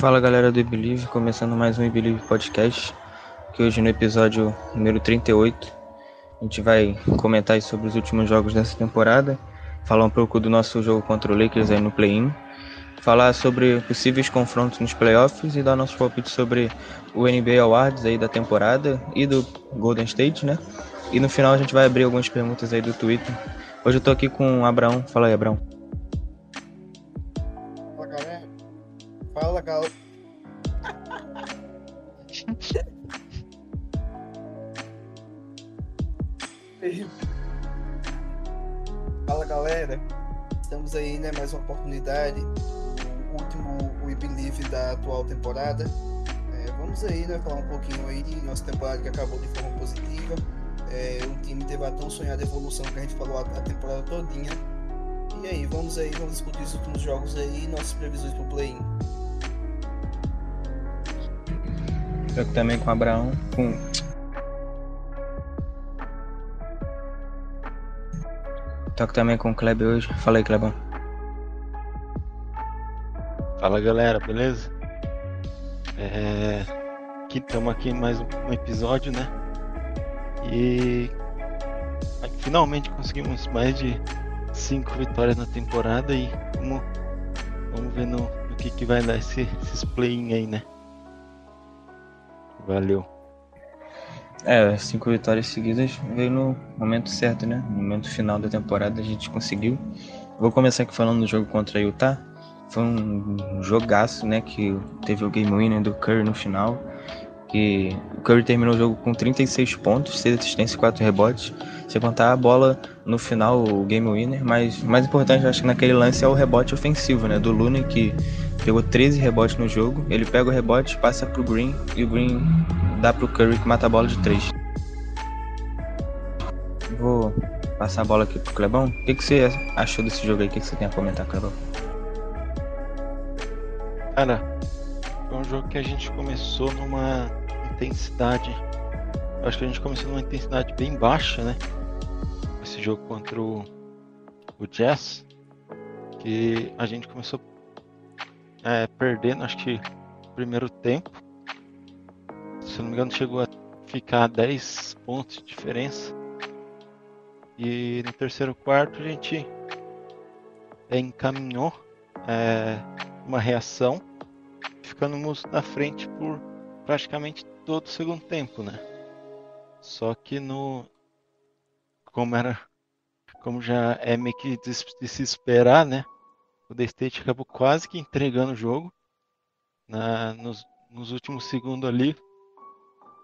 Fala galera do Believe, começando mais um Believe Podcast, que hoje no episódio número 38 a gente vai comentar sobre os últimos jogos dessa temporada, falar um pouco do nosso jogo contra o Lakers aí no play-in, falar sobre possíveis confrontos nos playoffs e dar nosso palpite sobre o NBA Awards aí da temporada e do Golden State, né? E no final a gente vai abrir algumas perguntas aí do Twitter. Hoje eu tô aqui com o Abraão, fala aí Abraão. Fala, galera. Fala, galera. Estamos aí, né? Mais uma oportunidade. O último We Believe da atual temporada. É, vamos aí, né? Falar um pouquinho aí de nossa temporada que acabou de forma positiva. É, o time teve a tão sonhada evolução que a gente falou a, a temporada todinha. E aí, vamos aí, vamos discutir os últimos jogos aí e nossas previsões pro play-in. Também com Abraão, com Toco também com o Kleber hoje. Fala aí, Klebão. Fala galera, beleza? É... Aqui estamos aqui em mais um episódio, né? E finalmente conseguimos mais de cinco vitórias na temporada e vamos, vamos ver no, no que, que vai dar esse, esses play-in aí, né? Valeu. É, cinco vitórias seguidas veio no momento certo, né? No momento final da temporada a gente conseguiu. Vou começar aqui falando do jogo contra Utah. Foi um jogaço, né? Que teve o game winner do Curry no final. Que o Curry terminou o jogo com 36 pontos, 6 assistências e 4 rebotes. Sem contar a bola no final, o game winner. Mas mais importante, eu acho que naquele lance é o rebote ofensivo, né? Do Looney, que pegou 13 rebotes no jogo. Ele pega o rebote, passa pro Green e o Green dá pro Curry que mata a bola de 3. Vou passar a bola aqui pro Clebão. O que, que você achou desse jogo aí? O que, que você tem a comentar, Clebão? Cara, foi um jogo que a gente começou numa intensidade. Acho que a gente começou numa intensidade bem baixa, né? Esse jogo contra o, o Jazz. Que a gente começou é, perdendo, acho que no primeiro tempo. Se não me engano, chegou a ficar 10 pontos de diferença. E no terceiro quarto a gente é, encaminhou é, uma reação ficamos na frente por praticamente todo o segundo tempo, né? Só que no como era como já é meio que de, se esperar, né? O The State acabou quase que entregando o jogo na, nos, nos últimos segundos ali,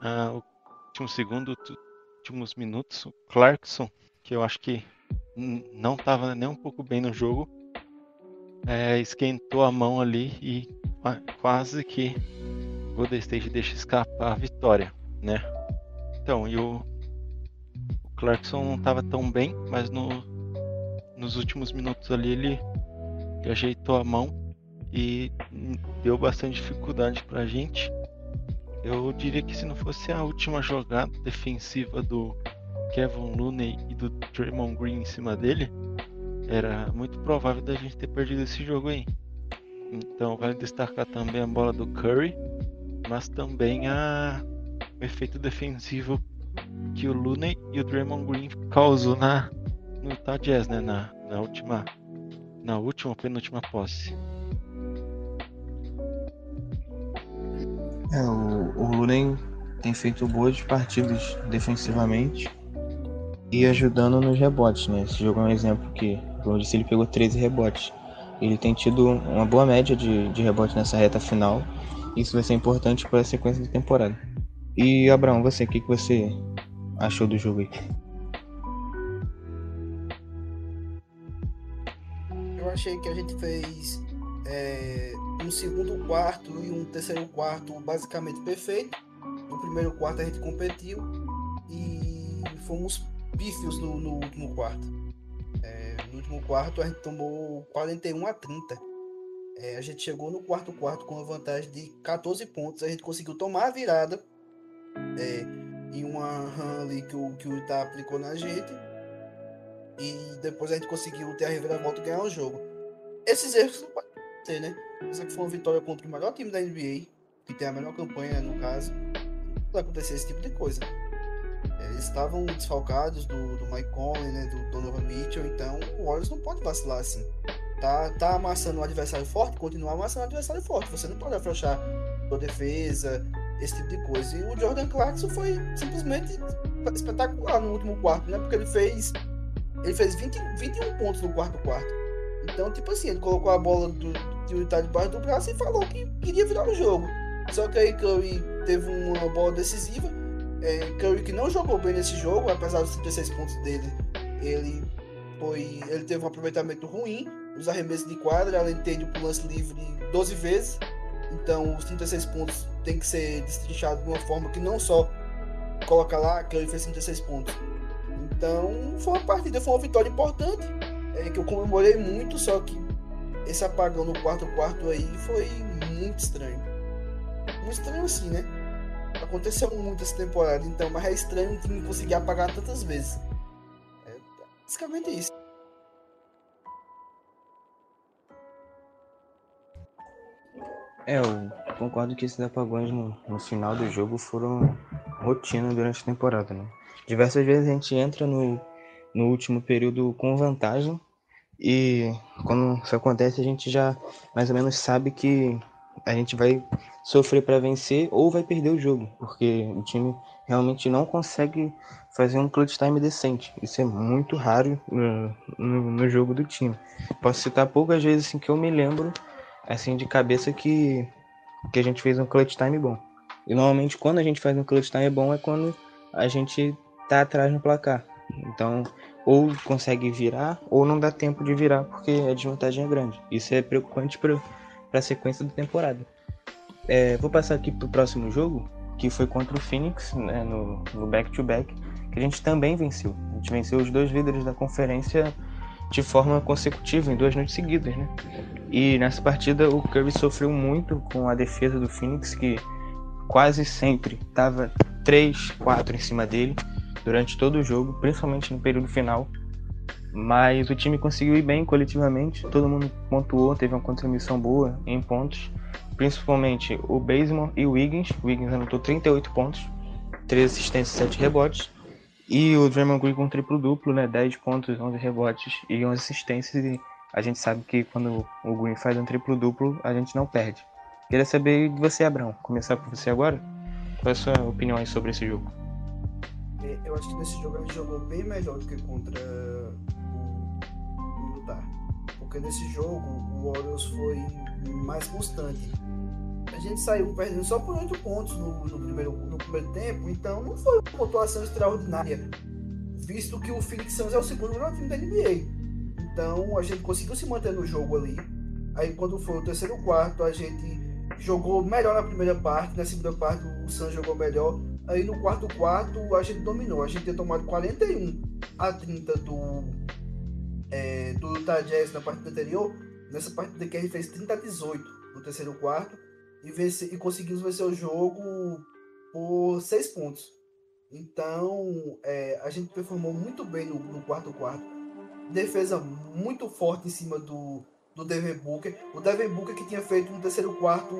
o último segundo, últimos minutos, o Clarkson, que eu acho que não estava nem um pouco bem no jogo, é, esquentou a mão ali e quase que o Golden State deixa escapar a vitória, né? Então, e o, o Clarkson não estava tão bem, mas no, nos últimos minutos ali ele, ele ajeitou a mão e deu bastante dificuldade pra gente. Eu diria que se não fosse a última jogada defensiva do Kevin Looney e do Draymond Green em cima dele, era muito provável da gente ter perdido esse jogo aí. Então vale destacar também a bola do Curry, mas também a, o efeito defensivo que o Looney e o Draymond Green causou na no Utah Jazz, né, na, na última na última penúltima posse. É, o, o Lunen tem feito boas partidas defensivamente e ajudando nos rebotes, né? Esse jogo é um exemplo que, eu disse, ele pegou 13 rebotes. Ele tem tido uma boa média de, de rebote nessa reta final. Isso vai ser importante para a sequência da temporada. E, Abraão, você, o que, que você achou do jogo aí? eu achei que a gente fez é, um segundo quarto e um terceiro quarto basicamente perfeito. No primeiro quarto a gente competiu e fomos pífios no, no último quarto. Último quarto a gente tomou 41 a 30. É, a gente chegou no quarto quarto com uma vantagem de 14 pontos. A gente conseguiu tomar a virada é, em uma run ali que o, que o Ita aplicou na gente. E depois a gente conseguiu ter a reviravolta e ganhar o jogo. Esses erros não podem ter, né? Essa que foi uma vitória contra o melhor time da NBA, que tem a melhor campanha no caso. Não vai acontecer esse tipo de coisa. Estavam desfalcados do, do Mike Conley, né, do Donovan Mitchell, então o Warriors não pode vacilar assim. Tá, tá amassando um adversário forte, continuar amassando um adversário forte. Você não pode afrouxar sua defesa, esse tipo de coisa. E o Jordan Clarkson foi simplesmente espetacular no último quarto, né? Porque ele fez ele fez 20, 21 pontos no quarto quarto. Então, tipo assim, ele colocou a bola do, do Utah debaixo do braço e falou que queria virar o jogo. Só que aí Curry teve uma bola decisiva. É, Curry que não jogou bem nesse jogo, apesar dos 36 pontos dele, ele foi, ele teve um aproveitamento ruim nos arremessos de quadra, além de ter pro lance livre 12 vezes. Então, os 36 pontos tem que ser destrinchados de uma forma que não só coloca lá que ele fez 36 pontos, então, foi uma partida, foi uma vitória importante, é, que eu comemorei muito, só que esse apagão no quarto quarto aí foi muito estranho. Muito estranho assim, né? Aconteceu muito essa temporada, então, mas é estranho que não conseguir apagar tantas vezes. É basicamente isso. É, eu concordo que esses apagões no, no final do jogo foram rotina durante a temporada, né? Diversas vezes a gente entra no, no último período com vantagem e quando isso acontece a gente já mais ou menos sabe que a gente vai sofrer para vencer ou vai perder o jogo, porque o time realmente não consegue fazer um clutch time decente. Isso é muito raro no, no, no jogo do time. Posso citar poucas vezes assim, que eu me lembro assim de cabeça que, que a gente fez um clutch time bom. E normalmente quando a gente faz um clutch time bom é quando a gente tá atrás no placar. Então, ou consegue virar, ou não dá tempo de virar porque a desvantagem é grande. Isso é preocupante para a sequência da temporada. É, vou passar aqui para o próximo jogo, que foi contra o Phoenix, né, no back-to-back, -back, que a gente também venceu. A gente venceu os dois líderes da conferência de forma consecutiva, em duas noites seguidas. Né? E nessa partida o Curry sofreu muito com a defesa do Phoenix, que quase sempre estava 3, 4 em cima dele durante todo o jogo, principalmente no período final. Mas o time conseguiu ir bem coletivamente, todo mundo pontuou, teve uma contribuição boa em pontos, principalmente o Bazemore e o Wiggins. O Wiggins anotou 38 pontos, 3 assistências, 7 rebotes. E o Draymond Green com triplo duplo, né, 10 pontos, 11 rebotes e 11 assistências. E a gente sabe que quando o Green faz um triplo duplo, a gente não perde. Queria saber de você, Abrão. Começar por você agora. Qual é a sua opinião sobre esse jogo? eu acho que nesse jogo a gente jogou bem melhor do que contra. Porque nesse jogo o Warriors foi mais constante. A gente saiu perdendo só por 8 pontos no, no, primeiro, no primeiro tempo, então não foi uma pontuação extraordinária. Visto que o Phoenix Suns é o segundo melhor time da NBA. Então a gente conseguiu se manter no jogo ali. Aí quando foi o terceiro quarto, a gente jogou melhor na primeira parte, na segunda parte o Suns jogou melhor. Aí no quarto quarto a gente dominou. A gente tinha tomado 41 a 30 do, é, do Jazz na partida anterior. Nessa partida que gente fez 30 a 18 no terceiro quarto. E, vence, e conseguimos vencer o jogo por 6 pontos. Então é, a gente performou muito bem no, no quarto quarto. Defesa muito forte em cima do, do Devin Booker. O Devin Booker que tinha feito um terceiro quarto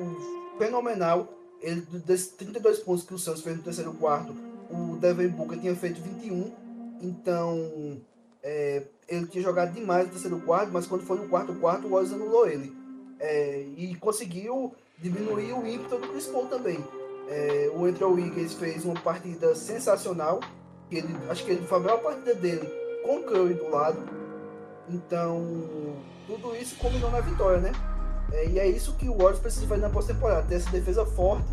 fenomenal ele, desses 32 pontos que o Santos fez no terceiro quarto, o Devin Booker tinha feito 21. Então, é, ele tinha jogado demais no terceiro quarto, mas quando foi no quarto quarto, o Warriors anulou ele. É, e conseguiu diminuir o ímpeto do Chris Paul também. É, o Andrew Wiggins fez uma partida sensacional. Ele, acho que ele foi a melhor partida dele com o Curry do lado. Então, tudo isso combinou na vitória, né? É, e é isso que o Warriors precisa fazer na pós-temporada, ter essa defesa forte,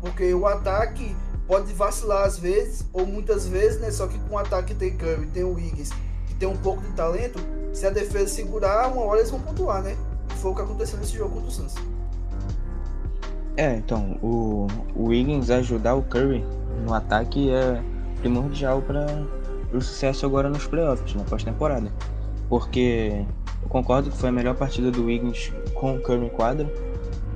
porque o ataque pode vacilar às vezes, ou muitas vezes, né? Só que com o ataque tem Curry, tem o Wiggins, tem um pouco de talento, se a defesa segurar, uma hora eles vão pontuar, né? Foi o que aconteceu nesse jogo contra o Suns. É, então, o, o Wiggins ajudar o Curry no ataque é primordial para o sucesso agora nos playoffs, na pós-temporada. Porque eu concordo que foi a melhor partida do Wiggins com o Curry em quadra,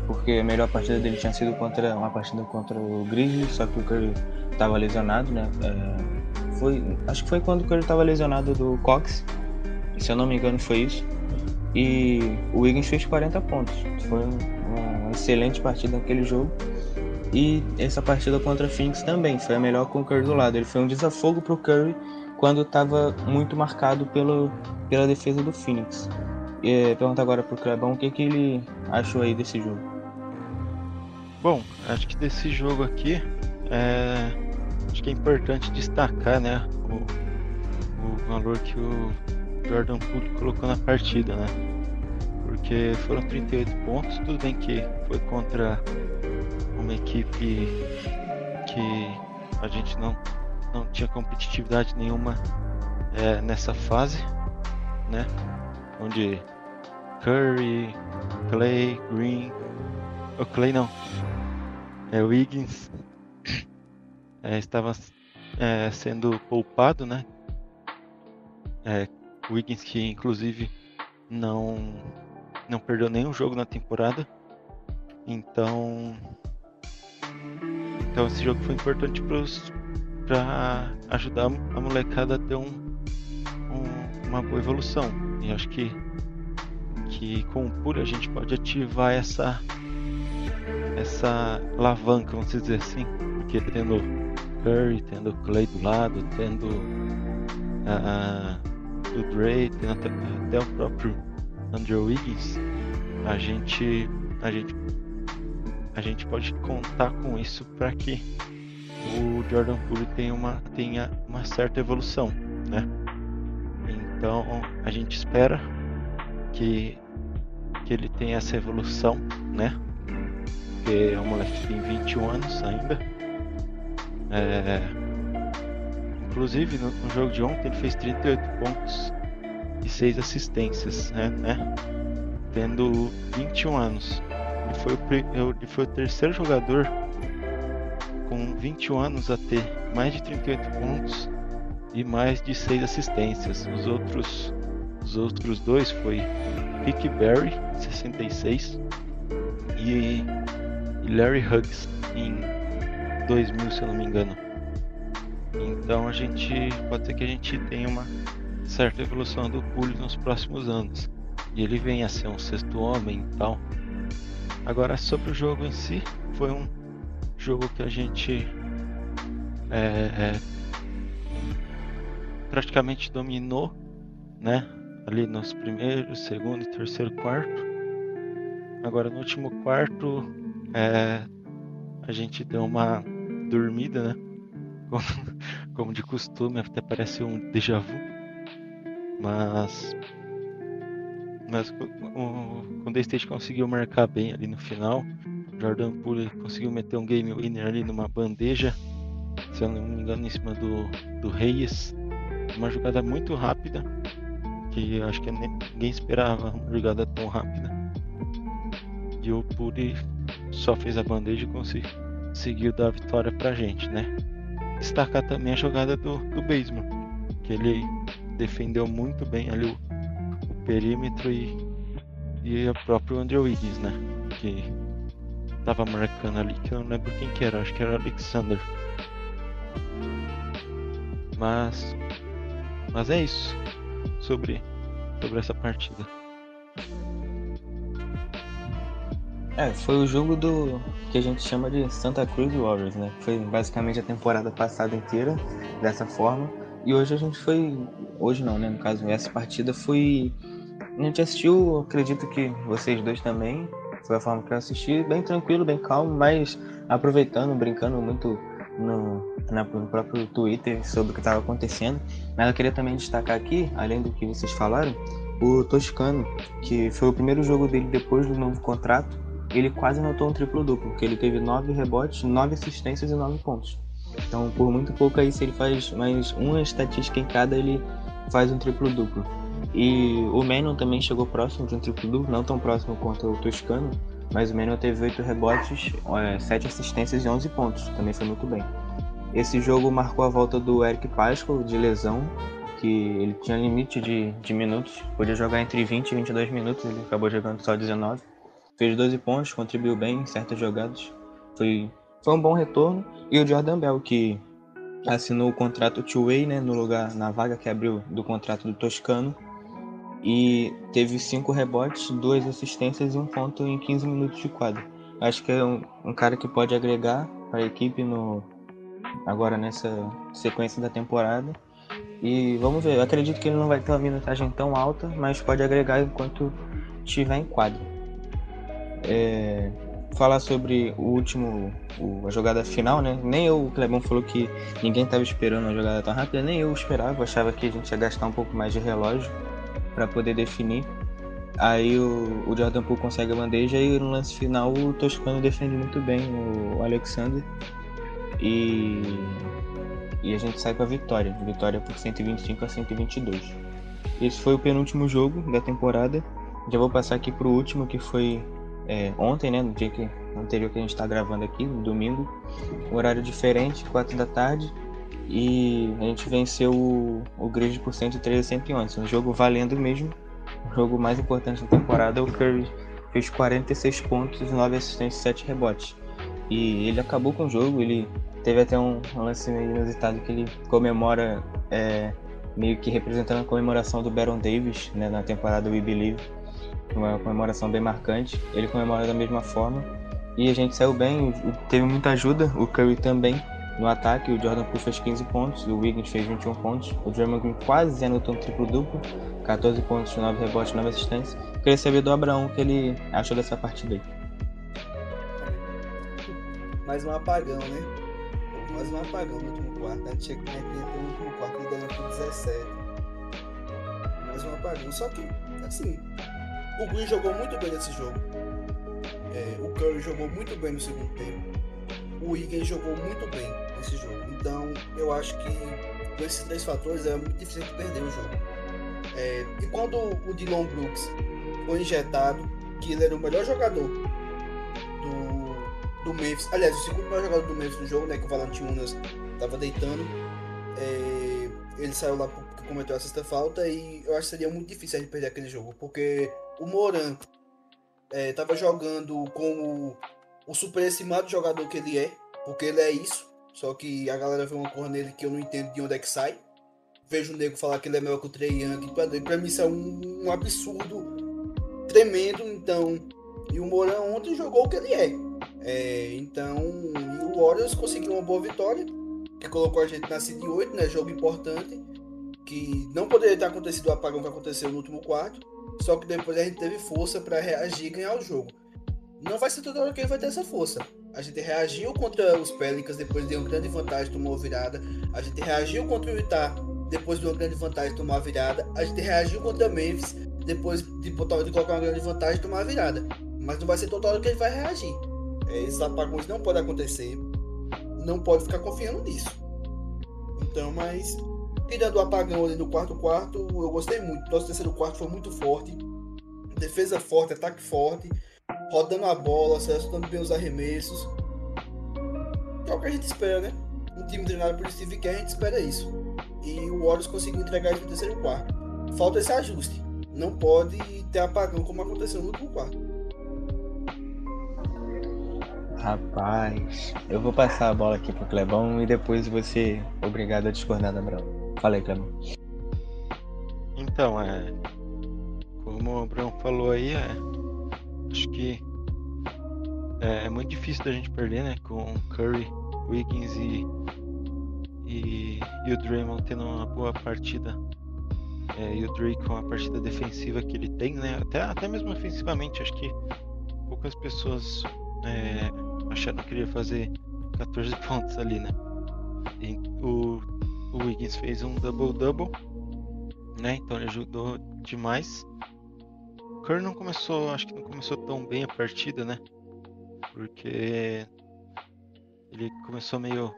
porque a melhor partida dele tinha sido contra uma partida contra o Grizzlies, só que o Curry estava lesionado, né? É, foi, acho que foi quando Curry estava lesionado do Cox, se eu não me engano foi isso. E o Wiggins fez 40 pontos. Foi uma excelente partida naquele jogo. E essa partida contra o Phoenix também foi a melhor com o Curry do lado. Ele foi um desafogo para o Curry quando estava muito marcado pelo, pela defesa do Phoenix. E, pergunta agora para o Clebão o que, que ele achou aí desse jogo. Bom, acho que desse jogo aqui é, acho que é importante destacar né, o, o valor que o Jordan Poole colocou na partida, né? Porque foram 38 pontos, tudo bem que foi contra uma equipe que a gente não, não tinha competitividade nenhuma é, nessa fase, né? Onde Curry, Clay, Green, o Clay não, é Wiggins é, estava é, sendo poupado, né? É, Wiggins que inclusive não não perdeu nenhum jogo na temporada. Então então esse jogo foi importante para ajudar a molecada a ter um, um, uma boa evolução. E acho que que com o Pura a gente pode ativar essa essa alavanca, vamos dizer assim, porque tendo Curry, tendo Clay do lado, tendo uh, do Dre, tendo até, até o próprio Andrew Wiggins, a gente a gente a gente pode contar com isso para que o Jordan Poole tenha uma tenha uma certa evolução, né? Então a gente espera que que ele tenha essa evolução, né? Porque é um moleque que tem 21 anos ainda. É... Inclusive no, no, jogo de ontem ele fez 38 pontos e 6 assistências, né? né? Tendo 21 anos. Ele foi, o, ele foi o terceiro jogador com 21 anos a ter mais de 38 pontos e mais de 6 assistências. Os outros, os outros dois foi Rick Barry, 66, e Larry Huggs em 2000, se eu não me engano. Então a gente pode ser que a gente tenha uma certa evolução do Pulho nos próximos anos. E ele vem a ser um sexto homem e tal. Agora sobre o jogo em si, foi um jogo que a gente é, é, praticamente dominou, né? ali nos primeiros, segundo terceiro quarto. Agora no último quarto é, a gente deu uma dormida, né? Como, como, de costume, até parece um déjà vu. Mas mas o Golden State conseguiu marcar bem ali no final. Jordan Poole conseguiu meter um game winner ali numa bandeja, se eu não me engano, em cima do, do Reyes. Uma jogada muito rápida, que acho que ninguém esperava uma jogada tão rápida. E o Puri só fez a bandeja e conseguiu dar a vitória pra gente, né? Destacar também a jogada do, do Baseman, que ele defendeu muito bem ali o, o perímetro e, e o próprio Andrew Wiggins, né? Que tava marcando ali, que eu não lembro quem que era, acho que era Alexander. Mas, mas é isso sobre, sobre essa partida. É, foi o jogo do que a gente chama de Santa Cruz Warriors, né? Foi basicamente a temporada passada inteira dessa forma. E hoje a gente foi. Hoje não, né? No caso, essa partida foi. A gente assistiu, acredito que vocês dois também. Foi a forma que eu assisti, bem tranquilo, bem calmo, mas aproveitando, brincando muito no, no próprio Twitter sobre o que estava acontecendo. Mas eu queria também destacar aqui, além do que vocês falaram, o Toscano, que foi o primeiro jogo dele depois do novo contrato. Ele quase anotou um triplo-duplo, porque ele teve nove rebotes, nove assistências e nove pontos. Então, por muito pouco aí, se ele faz mais uma estatística em cada, ele faz um triplo-duplo. E o Menon também chegou próximo de um triplo duplo, não tão próximo quanto o Toscano, mas o Menon teve 8 rebotes, 7 assistências e 11 pontos, também foi muito bem. Esse jogo marcou a volta do Eric Pascal de lesão, que ele tinha limite de, de minutos, podia jogar entre 20 e 22 minutos, ele acabou jogando só 19. Fez 12 pontos, contribuiu bem em certas jogadas, foi, foi um bom retorno. E o Jordan Bell, que assinou o contrato two-way, né, no lugar, na vaga que abriu do contrato do Toscano, e teve cinco rebotes, duas assistências e um ponto em 15 minutos de quadra. Acho que é um, um cara que pode agregar para a equipe no agora nessa sequência da temporada e vamos ver, eu acredito que ele não vai ter uma minutagem tão alta, mas pode agregar enquanto estiver em quadro. É, falar sobre o último, o, a jogada final, né? Nem eu, o Clebão falou que ninguém estava esperando uma jogada tão rápida, nem eu esperava, achava que a gente ia gastar um pouco mais de relógio para poder definir. Aí o, o Jordan Poole consegue a bandeja e no lance final o Toscano defende muito bem o Alexander. E e a gente sai com a vitória. Vitória por 125 a 122. Esse foi o penúltimo jogo da temporada. Já vou passar aqui para o último, que foi é, ontem, né? No dia que, anterior que a gente está gravando aqui, no domingo. Horário diferente, 4 da tarde. E a gente venceu o, o Grid por 113 a 111. Um jogo valendo mesmo. O jogo mais importante da temporada. O Curry fez 46 pontos, 9 assistências e 7 rebotes. E ele acabou com o jogo, ele Teve até um, lance meio inusitado que ele comemora, é, meio que representando a comemoração do Baron Davis né, na temporada We Believe. Uma comemoração bem marcante. Ele comemora da mesma forma. E a gente saiu bem, teve muita ajuda. O Curry também no ataque. O Jordan Poole fez 15 pontos, o Wiggins fez 21 pontos. O Draymond Green quase anotou um triplo-duplo. 14 pontos, 9 rebotes, 9 assistências. Queria saber do Abraão o que ele achou dessa partida aí. Mais um apagão, né? quase um apagão no último quarto. A gente chega né, no último quarto liderando por 17. Mais um apagão. Só que, assim, o Green jogou muito bem nesse jogo. É, o Curry jogou muito bem no segundo tempo. O Higgins jogou muito bem nesse jogo. Então, eu acho que com esses três fatores é muito difícil de perder o jogo. É, e quando o Dylan Brooks foi injetado, que ele era o melhor jogador do Memphis. Aliás, o segundo melhor jogador do Memphis no jogo, né? Que o Valanciunas tava deitando. É, ele saiu lá porque cometeu a sexta falta e eu acho que seria muito difícil a gente perder aquele jogo. Porque o Moran é, tava jogando como o superestimado jogador que ele é. Porque ele é isso. Só que a galera vê uma cor nele que eu não entendo de onde é que sai. Vejo o nego falar que ele é melhor que o Trey Young. Pra, pra mim isso é um, um absurdo tremendo. Então, e o Moran ontem jogou o que ele é. É, então, o Warriors conseguiu uma boa vitória, que colocou a gente na seed 8, né? Jogo importante, que não poderia ter acontecido o apagão que aconteceu no último quarto, só que depois a gente teve força para reagir e ganhar o jogo. Não vai ser toda hora que ele vai ter essa força. A gente reagiu contra os Pelicans depois de uma grande vantagem, tomou a virada. A gente reagiu contra o Utah depois de uma grande vantagem, tomar a virada. A gente reagiu contra o Memphis depois de, de colocar uma grande vantagem, tomar a virada. Mas não vai ser toda hora que ele vai reagir. É, esses apagões não podem acontecer. Não pode ficar confiando nisso. Então, mas tirando o apagão ali no quarto quarto, eu gostei muito. Nosso terceiro quarto foi muito forte. Defesa forte, ataque forte, rodando a bola, selecionando bem os arremessos. É o que a gente espera, né? Um time treinado por Steve Kerr, a gente espera isso. E o Warriors conseguiu entregar isso no terceiro quarto. Falta esse ajuste. Não pode ter apagão como aconteceu no último quarto. Rapaz, eu vou passar a bola aqui pro Clebão e depois você obrigado a discordar da Brão. Fala aí, Clebão. Então, é. Como o Brão falou aí, é. Acho que é, é, muito difícil da gente perder, né? Com Curry, Wiggins e, e, e o Draymond tendo uma boa partida. É, e o Drake com a partida defensiva que ele tem, né? Até, até mesmo ofensivamente, acho que poucas pessoas é, acharam que ele ia fazer 14 pontos ali, né? E o, o Wiggins fez um double-double, né? Então ele ajudou demais. O Curry não começou, acho que não começou tão bem a partida, né? Porque ele começou meio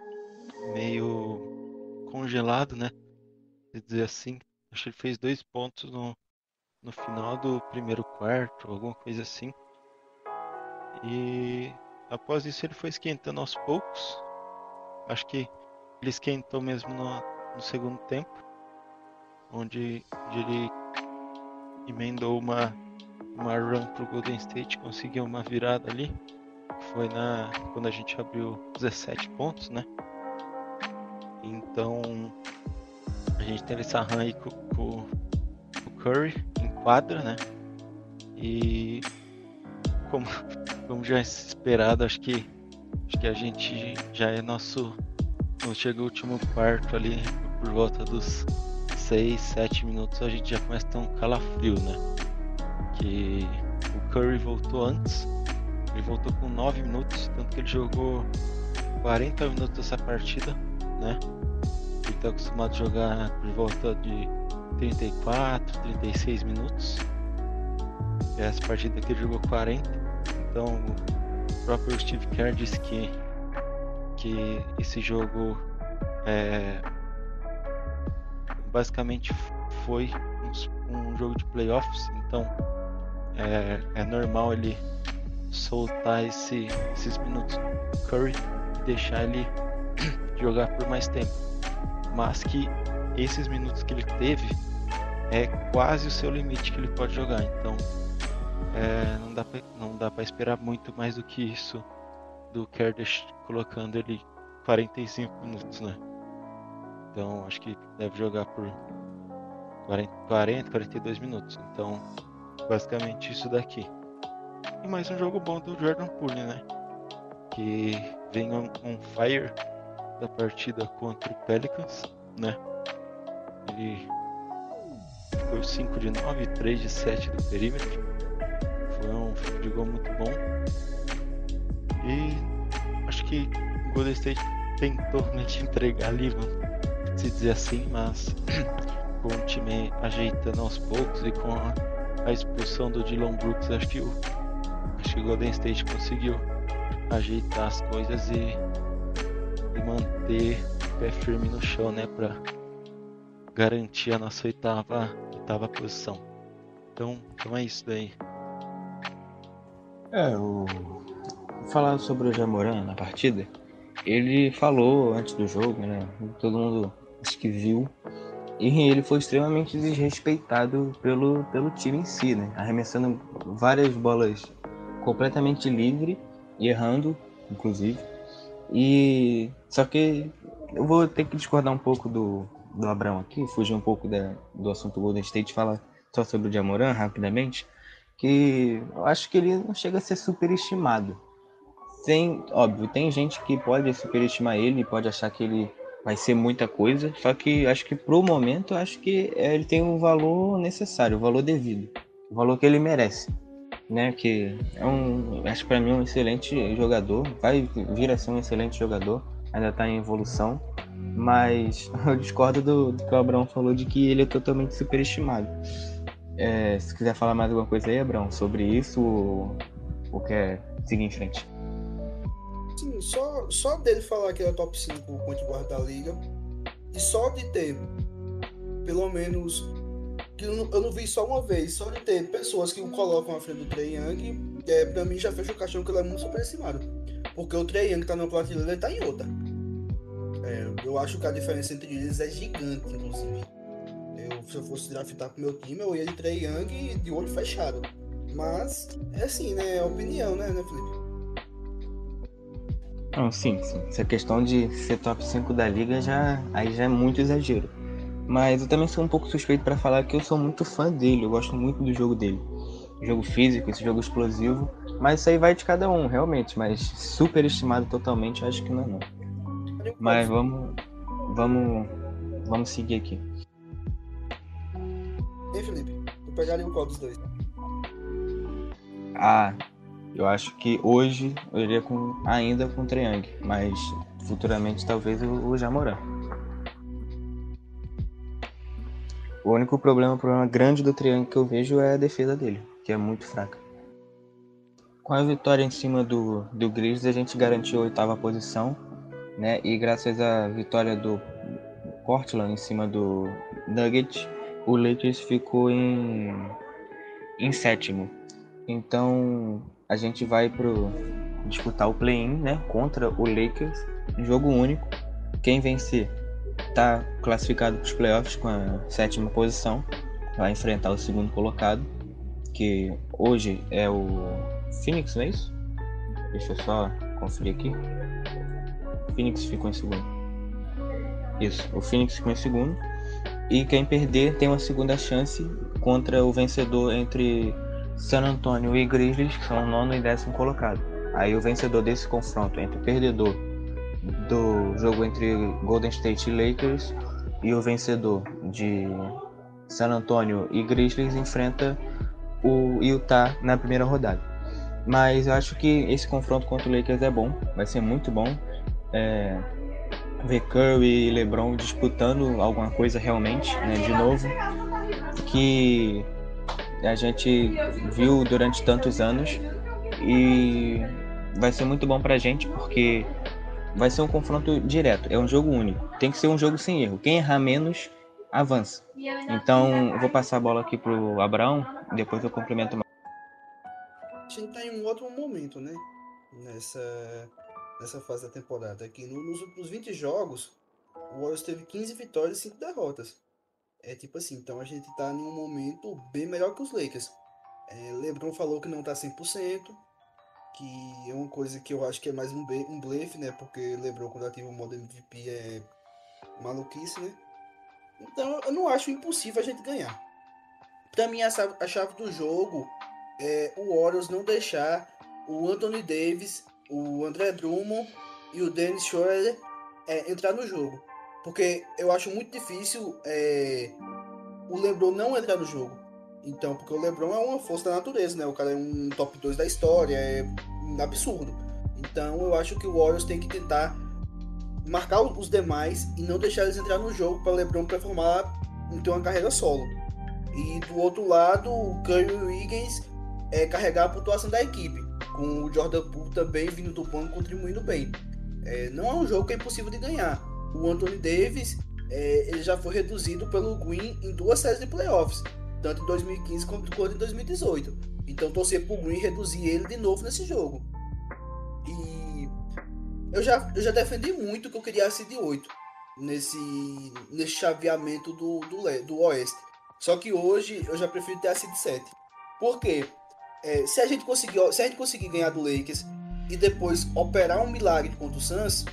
meio congelado, né? Quer dizer assim. acho que ele fez dois pontos no, no final do primeiro quarto, alguma coisa assim. E após isso ele foi esquentando aos poucos. Acho que ele esquentou mesmo no, no segundo tempo, onde, onde ele emendou uma, uma run pro Golden State, conseguiu uma virada ali. Foi na quando a gente abriu 17 pontos, né? Então a gente tem essa run aí com, com, com o Curry em quadra, né? E como, como já é esperado, acho que acho que a gente já é nosso. Quando chega o último quarto ali, por volta dos 6, 7 minutos, a gente já começa a ter um calafrio, né? Que o Curry voltou antes, ele voltou com 9 minutos, tanto que ele jogou 40 minutos dessa partida, né? Ele tá acostumado a jogar por volta de 34, 36 minutos. E essa partida aqui ele jogou 40. Então o próprio Steve Kerr disse que, que esse jogo é, basicamente foi um, um, jogo de playoffs. Então é, é normal ele soltar esse, esses minutos Curry e deixar ele jogar por mais tempo. Mas que esses minutos que ele teve é quase o seu limite que ele pode jogar. Então é, não dá pra, não dá para esperar muito mais do que isso do Kerdish colocando ele 45 minutos, né? Então acho que deve jogar por 40, 40 42 minutos. Então basicamente isso daqui. E mais um jogo bom do Jordan Poole, né? Que vem on, on fire da partida contra o Pelicans, né? Ele foi 5 de 9, 3 de 7 do perímetro foi um field de gol muito bom. E acho que o Golden State tentou me entregar ali, vamos se dizer assim, mas com o time ajeitando aos poucos e com a, a expulsão do Dylan Brooks, acho que o, acho que o Golden State conseguiu ajeitar as coisas e, e manter o pé firme no chão, né, para garantir a nossa oitava, oitava posição. Então, então é isso daí. É, o... Falar sobre o Jamoran na partida, ele falou antes do jogo, né? Todo mundo acho que viu. E ele foi extremamente desrespeitado pelo, pelo time em si, né? Arremessando várias bolas completamente livre e errando, inclusive. E só que eu vou ter que discordar um pouco do, do Abrão aqui, fugir um pouco da, do assunto Golden State, falar só sobre o Jamoran rapidamente que eu acho que ele não chega a ser superestimado. Tem, óbvio, tem gente que pode superestimar ele, pode achar que ele vai ser muita coisa, só que acho que pro momento acho que ele tem o valor necessário, o valor devido, o valor que ele merece, né? Que é um, acho para mim um excelente jogador, vai vir a ser um excelente jogador, ainda está em evolução, mas eu discordo do, do que o Abraão falou de que ele é totalmente superestimado. É, se quiser falar mais alguma coisa aí, Abrão, sobre isso ou, ou quer seguir em frente? Só, só dele falar que é o top 5 ponto guarda da liga e só de ter, pelo menos, que eu não, eu não, vi só uma vez, só de ter pessoas que o colocam à frente do Trey Young, é, pra mim já fecha o caixão que ele é muito superestimado. Porque o Trey Young tá numa prateleira, ele tá em outra. É, eu acho que a diferença entre eles é gigante, inclusive. Eu, se eu fosse draftar pro meu time, eu ia de Trey Young de olho fechado. Mas é assim, né? É opinião, né, né, Felipe? Não, sim, sim. Essa questão de ser top 5 da liga já aí já é muito exagero. Mas eu também sou um pouco suspeito para falar que eu sou muito fã dele, eu gosto muito do jogo dele. Jogo físico, esse jogo explosivo. Mas isso aí vai de cada um, realmente. Mas super estimado totalmente, eu acho que não é não. Mas vamos. Vamos. Vamos seguir aqui. Hein, Felipe? Tu pegaria o qual dos dois? Ah, eu acho que hoje eu iria com, ainda com o Triang, mas futuramente talvez o, Jamoran. O único problema, o problema grande do Triang que eu vejo é a defesa dele, que é muito fraca. Com a vitória em cima do, do Grizzlies, a gente garantiu a oitava posição, né? E graças à vitória do Portland em cima do Nuggets, o Lakers ficou em, em sétimo. Então a gente vai pro disputar o play-in, né, contra o Lakers, jogo único. Quem vencer tá classificado para os playoffs com a sétima posição, vai enfrentar o segundo colocado, que hoje é o Phoenix, não é isso? Deixa eu só conferir aqui. Phoenix ficou em segundo. Isso, o Phoenix ficou em segundo. E quem perder tem uma segunda chance contra o vencedor entre San Antonio e Grizzlies, que são o nono e décimo colocado. Aí o vencedor desse confronto entre o perdedor do jogo entre Golden State e Lakers e o vencedor de San Antonio e Grizzlies enfrenta o Utah na primeira rodada. Mas eu acho que esse confronto contra o Lakers é bom, vai ser muito bom. É, ver Curry e LeBron disputando alguma coisa realmente, né, de novo, que a gente viu durante tantos anos e vai ser muito bom pra gente porque vai ser um confronto direto, é um jogo único. Tem que ser um jogo sem erro. Quem errar menos avança. Então, eu vou passar a bola aqui pro Abraão, depois eu complemento mais. A gente tá em um outro momento, né? Nessa, nessa fase da temporada. Aqui no, nos últimos 20 jogos, o Warriors teve 15 vitórias e 5 derrotas. É tipo assim, então a gente tá em um momento bem melhor que os Lakers. É, LeBron falou que não tá 100%, que é uma coisa que eu acho que é mais um, um blefe, né? Porque LeBron quando ativa o modo MVP é maluquice, né? Então eu não acho impossível a gente ganhar. Pra mim a chave, a chave do jogo é o Warriors não deixar o Anthony Davis, o André Drummond e o Dennis Schroeder é, entrar no jogo. Porque eu acho muito difícil é, o LeBron não entrar no jogo. Então, porque o LeBron é uma força da natureza, né? O cara é um top 2 da história, é absurdo. Então, eu acho que o Warriors tem que tentar marcar os demais e não deixar eles entrar no jogo para LeBron performar ter uma carreira solo. E do outro lado, o Curry e o é, carregar a pontuação da equipe, com o Jordan Poole também vindo do banco contribuindo bem. É, não é um jogo que é impossível de ganhar. O Anthony Davis é, ele já foi reduzido pelo Green em duas séries de playoffs, tanto em 2015 quanto, em 2018. Então torcer pro Green reduzir ele de novo nesse jogo. E eu já, eu já defendi muito que eu queria a seed 8 nesse, nesse chaveamento do, do, do Oeste. Só que hoje eu já prefiro ter a seed 7. Por quê? É, se, a gente conseguir, se a gente conseguir ganhar do Lakers e depois operar um milagre contra o Suns,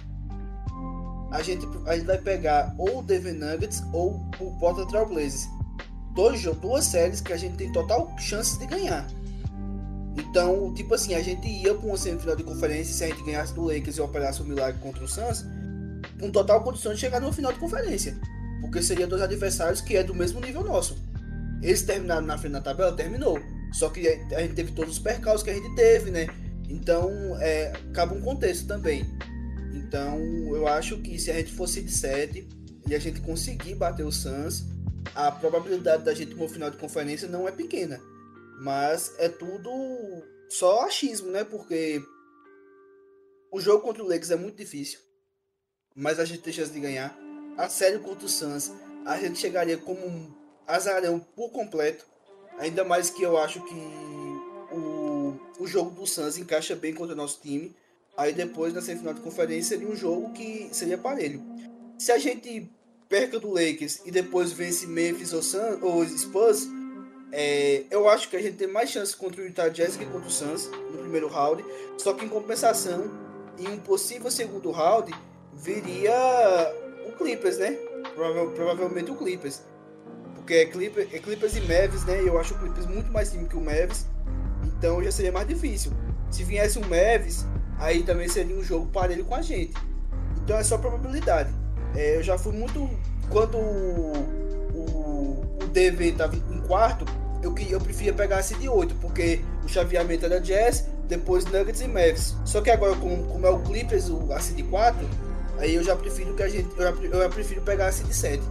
a gente, a gente vai pegar ou o Denver Nuggets ou o Portland Trail Blazers. Dois, duas séries que a gente tem total chance de ganhar. Então, tipo assim, a gente ia para uma semifinal de conferência se a gente ganhasse do Lakers e operasse o um milagre contra o Suns, com total condição de chegar no final de conferência. Porque seria dois adversários que é do mesmo nível nosso. Eles terminaram na frente da tabela? Terminou. Só que a gente teve todos os percalços que a gente teve, né? Então, é, acaba um contexto também. Então, eu acho que se a gente fosse de 7 e a gente conseguir bater o Suns, a probabilidade da gente ir no final de conferência não é pequena. Mas é tudo só achismo, né? Porque o jogo contra o Lakers é muito difícil. Mas a gente tem chance de ganhar. A série contra o Suns, a gente chegaria como um azarão por completo. Ainda mais que eu acho que o, o jogo do Suns encaixa bem contra o nosso time. Aí depois, na semifinal de conferência, seria um jogo que seria parelho. Se a gente perca do Lakers e depois vence Memphis ou, Sun, ou Spurs, é, eu acho que a gente tem mais chance contra o Utah Jazz que contra o Suns no primeiro round. Só que em compensação, em um possível segundo round, viria o Clippers, né? Prova provavelmente o Clippers. Porque é Clippers, é Clippers e Mavis, né? Eu acho o Clippers muito mais time que o Mavis. Então já seria mais difícil. Se viesse um Mavis, aí também seria um jogo parelho com a gente. Então é só probabilidade. É, eu já fui muito. Quando o, o, o DV estava em quarto, eu, eu preferia pegar a de 8, porque o chaveamento era Jazz, depois Nuggets e Mavs. Só que agora, como, como é o Clippers, o, a de 4, aí eu já prefiro que a gente. Eu já, eu já prefiro pegar a de 7.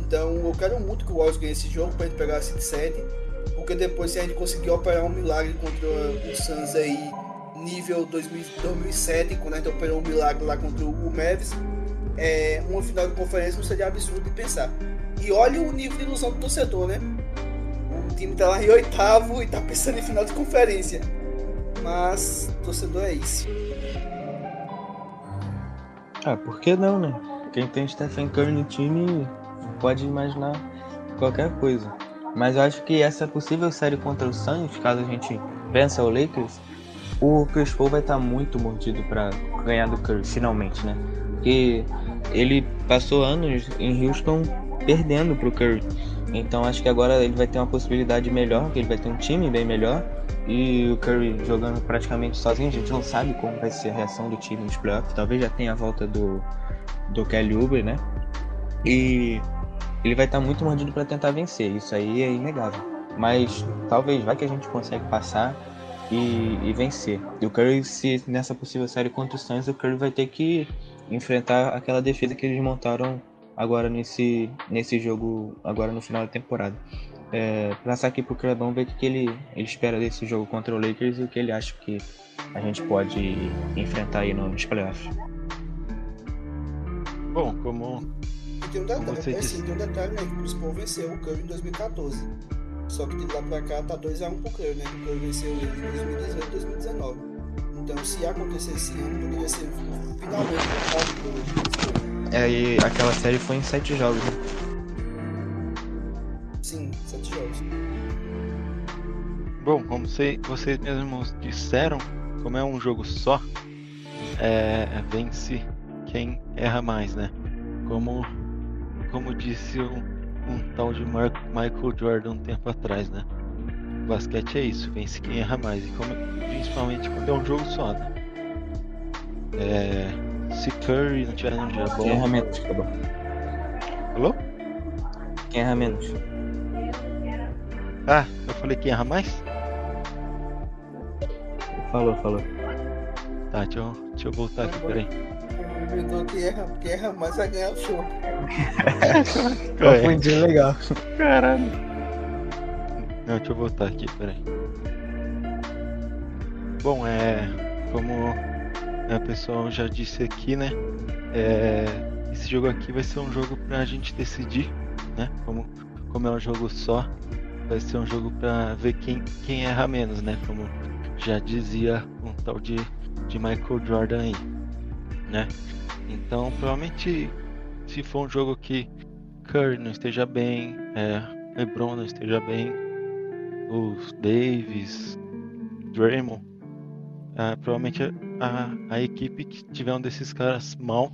Então eu quero muito que o Warriors ganhe esse jogo pra gente pegar a de 7. Porque depois se a gente conseguir operar um milagre contra o Suns aí nível 2000, 2007, quando a gente operou um milagre lá contra o Mavis, é, uma final de conferência não seria absurdo de pensar. E olha o nível de ilusão do torcedor, né? O time tá lá em oitavo e tá pensando em final de conferência. Mas torcedor é isso. Ah, por que não, né? Quem tem Stephen Curry no time pode imaginar qualquer coisa. Mas eu acho que essa possível série contra o Suns, caso a gente vença o Lakers, o Chris Paul vai estar muito mordido para ganhar do Curry, finalmente, né? Porque ele passou anos em Houston perdendo pro Curry. Então acho que agora ele vai ter uma possibilidade melhor, que ele vai ter um time bem melhor. E o Curry jogando praticamente sozinho, a gente não sabe como vai ser a reação do time nos playoffs. Talvez já tenha a volta do, do Kelly Uber, né? E ele vai estar muito mordido para tentar vencer. Isso aí é inegável. Mas talvez vai que a gente consegue passar e, e vencer. E o Curry, se nessa possível série contra o Suns, o Curry vai ter que enfrentar aquela defesa que eles montaram agora nesse, nesse jogo, agora no final da temporada. É, passar aqui pro Credon ver o que, que ele, ele espera desse jogo contra o Lakers e o que ele acha que a gente pode enfrentar aí nos playoffs. Bom, como. E tem um detalhe, é, assim, tem um detalhe né, que o Chris Paul venceu o Curry em 2014. Só que de lá pra cá tá 2x1 pro Curry, né? O Curry venceu ele em 2018 e 2019. Então se acontecer esse ano, poderia ser finalmente o É, e aquela série foi em 7 jogos, né? Sim, 7 jogos. Bom, como cê, vocês mesmos disseram, como é um jogo só, é, vence quem erra mais, né? Como, como disse um, um tal de Mar Michael Jordan um tempo atrás, né? O basquete é isso, vence quem erra mais, e como, principalmente quando é um jogo só, né? É, se Curry não tiver um dia Quem erra bom. menos, tá bom. Alô? Quem erra menos? Ah, eu falei quem erra mais? Falou, falou. Tá, deixa eu, deixa eu voltar aqui, peraí. O jogador que erra, que erra mais vai ganhar o show. Confundi legal. Caralho. Não, deixa eu voltar aqui, peraí. Bom, é. Como a pessoa já disse aqui, né? É, esse jogo aqui vai ser um jogo pra gente decidir, né? Como, como é um jogo só, vai ser um jogo pra ver quem, quem erra menos, né? Como já dizia um tal de, de Michael Jordan aí, né? Então, provavelmente, se for um jogo que Curry não esteja bem, é, LeBron não esteja bem, os Davis, Draymond, ah, provavelmente a, a equipe que tiver um desses caras mal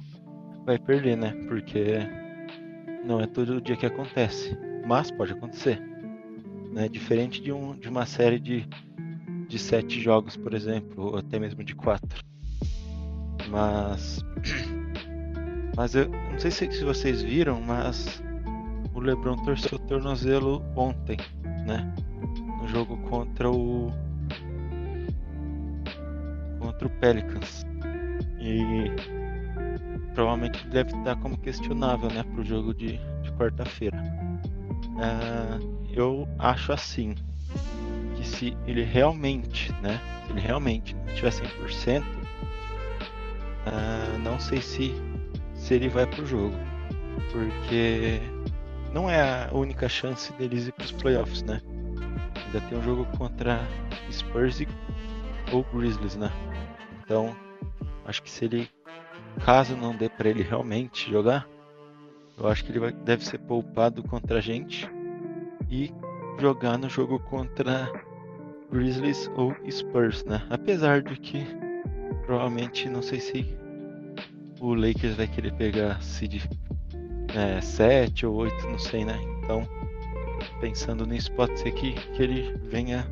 vai perder, né? Porque não é todo dia que acontece, mas pode acontecer, né? Diferente de, um, de uma série de, de sete jogos, por exemplo, ou até mesmo de quatro. Mas, mas eu não sei se, vocês viram, mas o LeBron torceu o tornozelo ontem, né? No jogo contra o contra o Pelicans. E provavelmente deve estar como questionável, né, pro jogo de, de quarta-feira. Ah, eu acho assim que se ele realmente, né, se ele realmente não tiver 100%, ah, não sei se se ele vai pro jogo, porque não é a única chance deles ir pros playoffs, né? Ainda tem um jogo contra Spurs ou Grizzlies, né? Então, acho que se ele, caso não dê para ele realmente jogar, eu acho que ele vai, deve ser poupado contra a gente e jogar no jogo contra Grizzlies ou Spurs, né? Apesar de que provavelmente não sei se o Lakers vai querer pegar seed é, 7 ou 8, não sei, né? Então, pensando nisso, pode ser que, que ele venha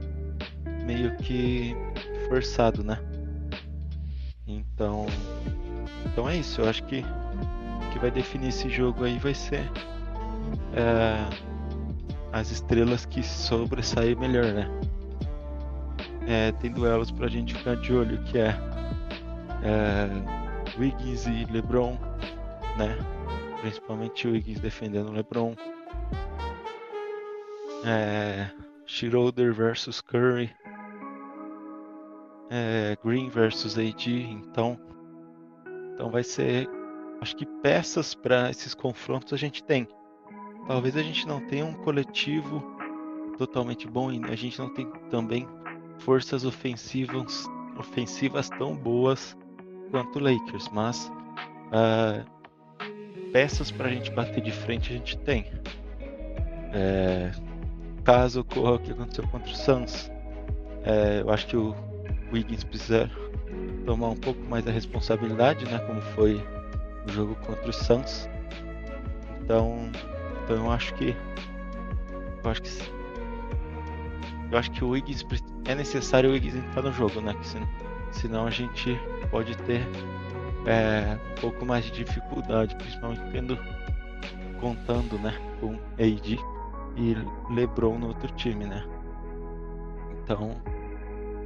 meio que forçado, né? Então, então é isso. Eu acho que que vai definir esse jogo aí vai ser é, as estrelas que sobressair melhor, né? É, tem duelos pra gente ficar de olho, que é, é Wiggins e LeBron, né? Principalmente o Wiggins defendendo o LeBron. É, Schroeder versus Curry. É, Green versus AD. Então, então vai ser, acho que peças para esses confrontos a gente tem. talvez a gente não tenha um coletivo totalmente bom e a gente não tem também forças ofensivas, ofensivas tão boas quanto Lakers, mas uh, peças para a gente bater de frente a gente tem. É, caso ocorra o que aconteceu contra o Suns, é, eu acho que o Wiggins precisa tomar um pouco mais a responsabilidade, né, como foi o jogo contra o Suns. Então, então eu acho que eu acho que eu acho que o Wiggins é necessário o Wiggins entrar no jogo, né? Que senão a gente pode ter é, um pouco mais de dificuldade, principalmente tendo contando, né, com AD e LeBron no outro time, né? Então,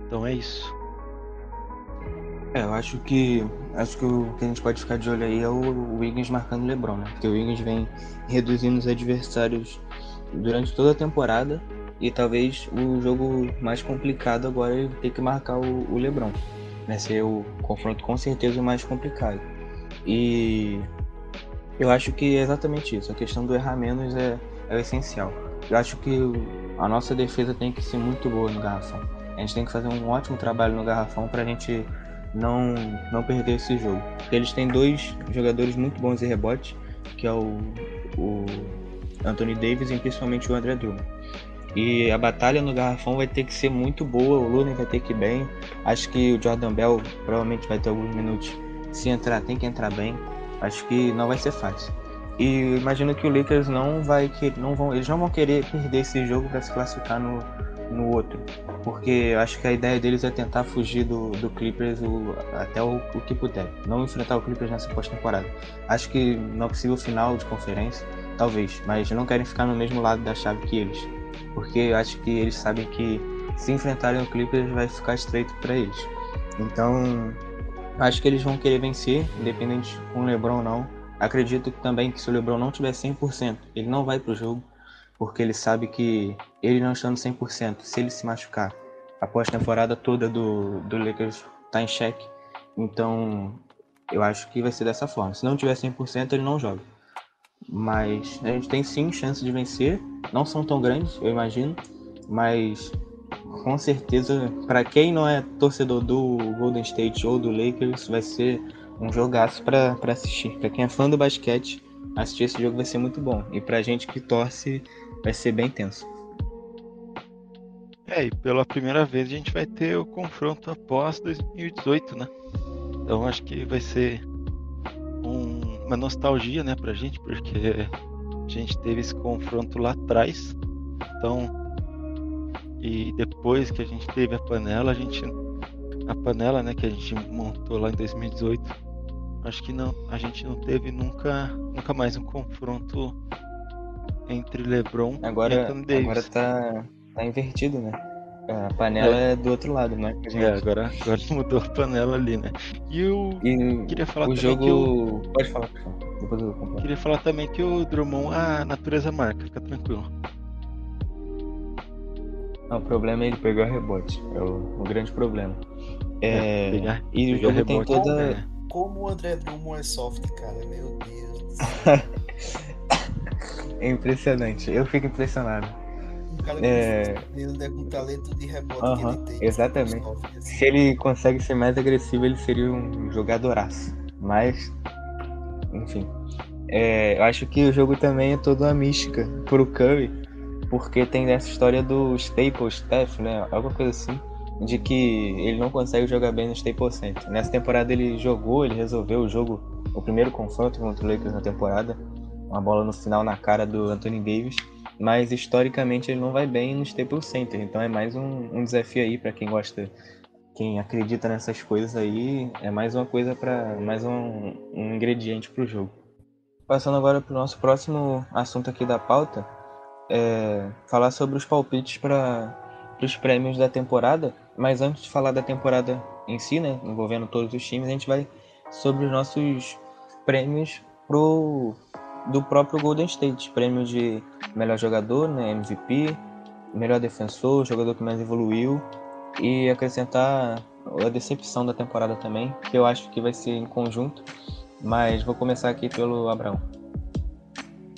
então é isso. É, eu acho que acho que o que a gente pode ficar de olho aí é o Wiggins marcando o LeBron, né? Porque o Wiggins vem reduzindo os adversários durante toda a temporada e talvez o jogo mais complicado agora é ter que marcar o, o LeBron. Vai ser o confronto com certeza o mais complicado. E eu acho que é exatamente isso. A questão do errar menos é, é o essencial. Eu acho que a nossa defesa tem que ser muito boa no garrafão. A gente tem que fazer um ótimo trabalho no garrafão para a gente não, não perder esse jogo. Eles têm dois jogadores muito bons em rebote, que é o, o Anthony Davis e principalmente o André Drummond. E a batalha no garrafão vai ter que ser muito boa, o Luna vai ter que ir bem. Acho que o Jordan Bell provavelmente vai ter alguns minutos. Se entrar, tem que entrar bem. Acho que não vai ser fácil. E imagino que o Lakers não vai que não vão, eles não vão querer perder esse jogo para se classificar no, no outro, porque acho que a ideia deles é tentar fugir do, do Clippers o, até o, o que puder, não enfrentar o Clippers nessa pós-temporada. Acho que no possível final de conferência, talvez, mas não querem ficar no mesmo lado da chave que eles porque eu acho que eles sabem que se enfrentarem o Clippers vai ficar estreito para eles. Então, acho que eles vão querer vencer, independente com o LeBron ou não. Acredito também que se o LeBron não tiver 100%, ele não vai pro jogo, porque ele sabe que ele não estando 100%, se ele se machucar, após a temporada toda do, do Lakers tá em xeque. Então, eu acho que vai ser dessa forma. Se não tiver 100%, ele não joga. Mas a gente tem sim chance de vencer. Não são tão grandes, eu imagino. Mas com certeza, para quem não é torcedor do Golden State ou do Lakers, vai ser um jogaço para assistir. Para quem é fã do basquete, assistir esse jogo vai ser muito bom. E pra gente que torce, vai ser bem tenso. É, e pela primeira vez a gente vai ter o confronto após 2018, né? Então acho que vai ser uma nostalgia, né, pra gente, porque a gente teve esse confronto lá atrás. Então, e depois que a gente teve a panela, a gente a panela, né, que a gente montou lá em 2018, acho que não, a gente não teve nunca, nunca mais um confronto entre LeBron agora, e Anthony Davis. Agora tá, tá invertido, né? A panela é. é, do outro lado, não é? Gente... É, agora, agora mudou a panela ali, né? E eu e queria falar o também jogo... que o... Pode falar, Depois eu vou Queria falar também que o Drummond, a natureza marca, fica tranquilo. Não, o problema é ele pegar rebote. É o, o grande problema. É, é pegar, e pegar o jogo rebote, tem toda. É. Como o André Drummond é soft, cara, meu Deus. é impressionante. Eu fico impressionado. Um cara é... ele né, com talento de rebote uh -huh, que ele tem. Exatamente. Assim. Se ele consegue ser mais agressivo, ele seria um jogadoraço. Mas, enfim. É, eu acho que o jogo também é toda uma mística pro Curry, porque tem essa história do Staples Steph, né? Alguma coisa assim, de que ele não consegue jogar bem no Staples Center. Nessa temporada ele jogou, ele resolveu o jogo, o primeiro confronto contra o Lakers na temporada, uma bola no final na cara do Anthony Davis mas historicamente ele não vai bem no Staples Center, então é mais um, um desafio aí para quem gosta, quem acredita nessas coisas aí, é mais uma coisa para mais um, um ingrediente para o jogo. Passando agora para o nosso próximo assunto aqui da pauta, é falar sobre os palpites para os prêmios da temporada, mas antes de falar da temporada em si, né, envolvendo todos os times, a gente vai sobre os nossos prêmios pro do próprio Golden State, prêmio de melhor jogador, né, MVP, melhor defensor, jogador que mais evoluiu e acrescentar a decepção da temporada também, que eu acho que vai ser em conjunto, mas vou começar aqui pelo Abraão.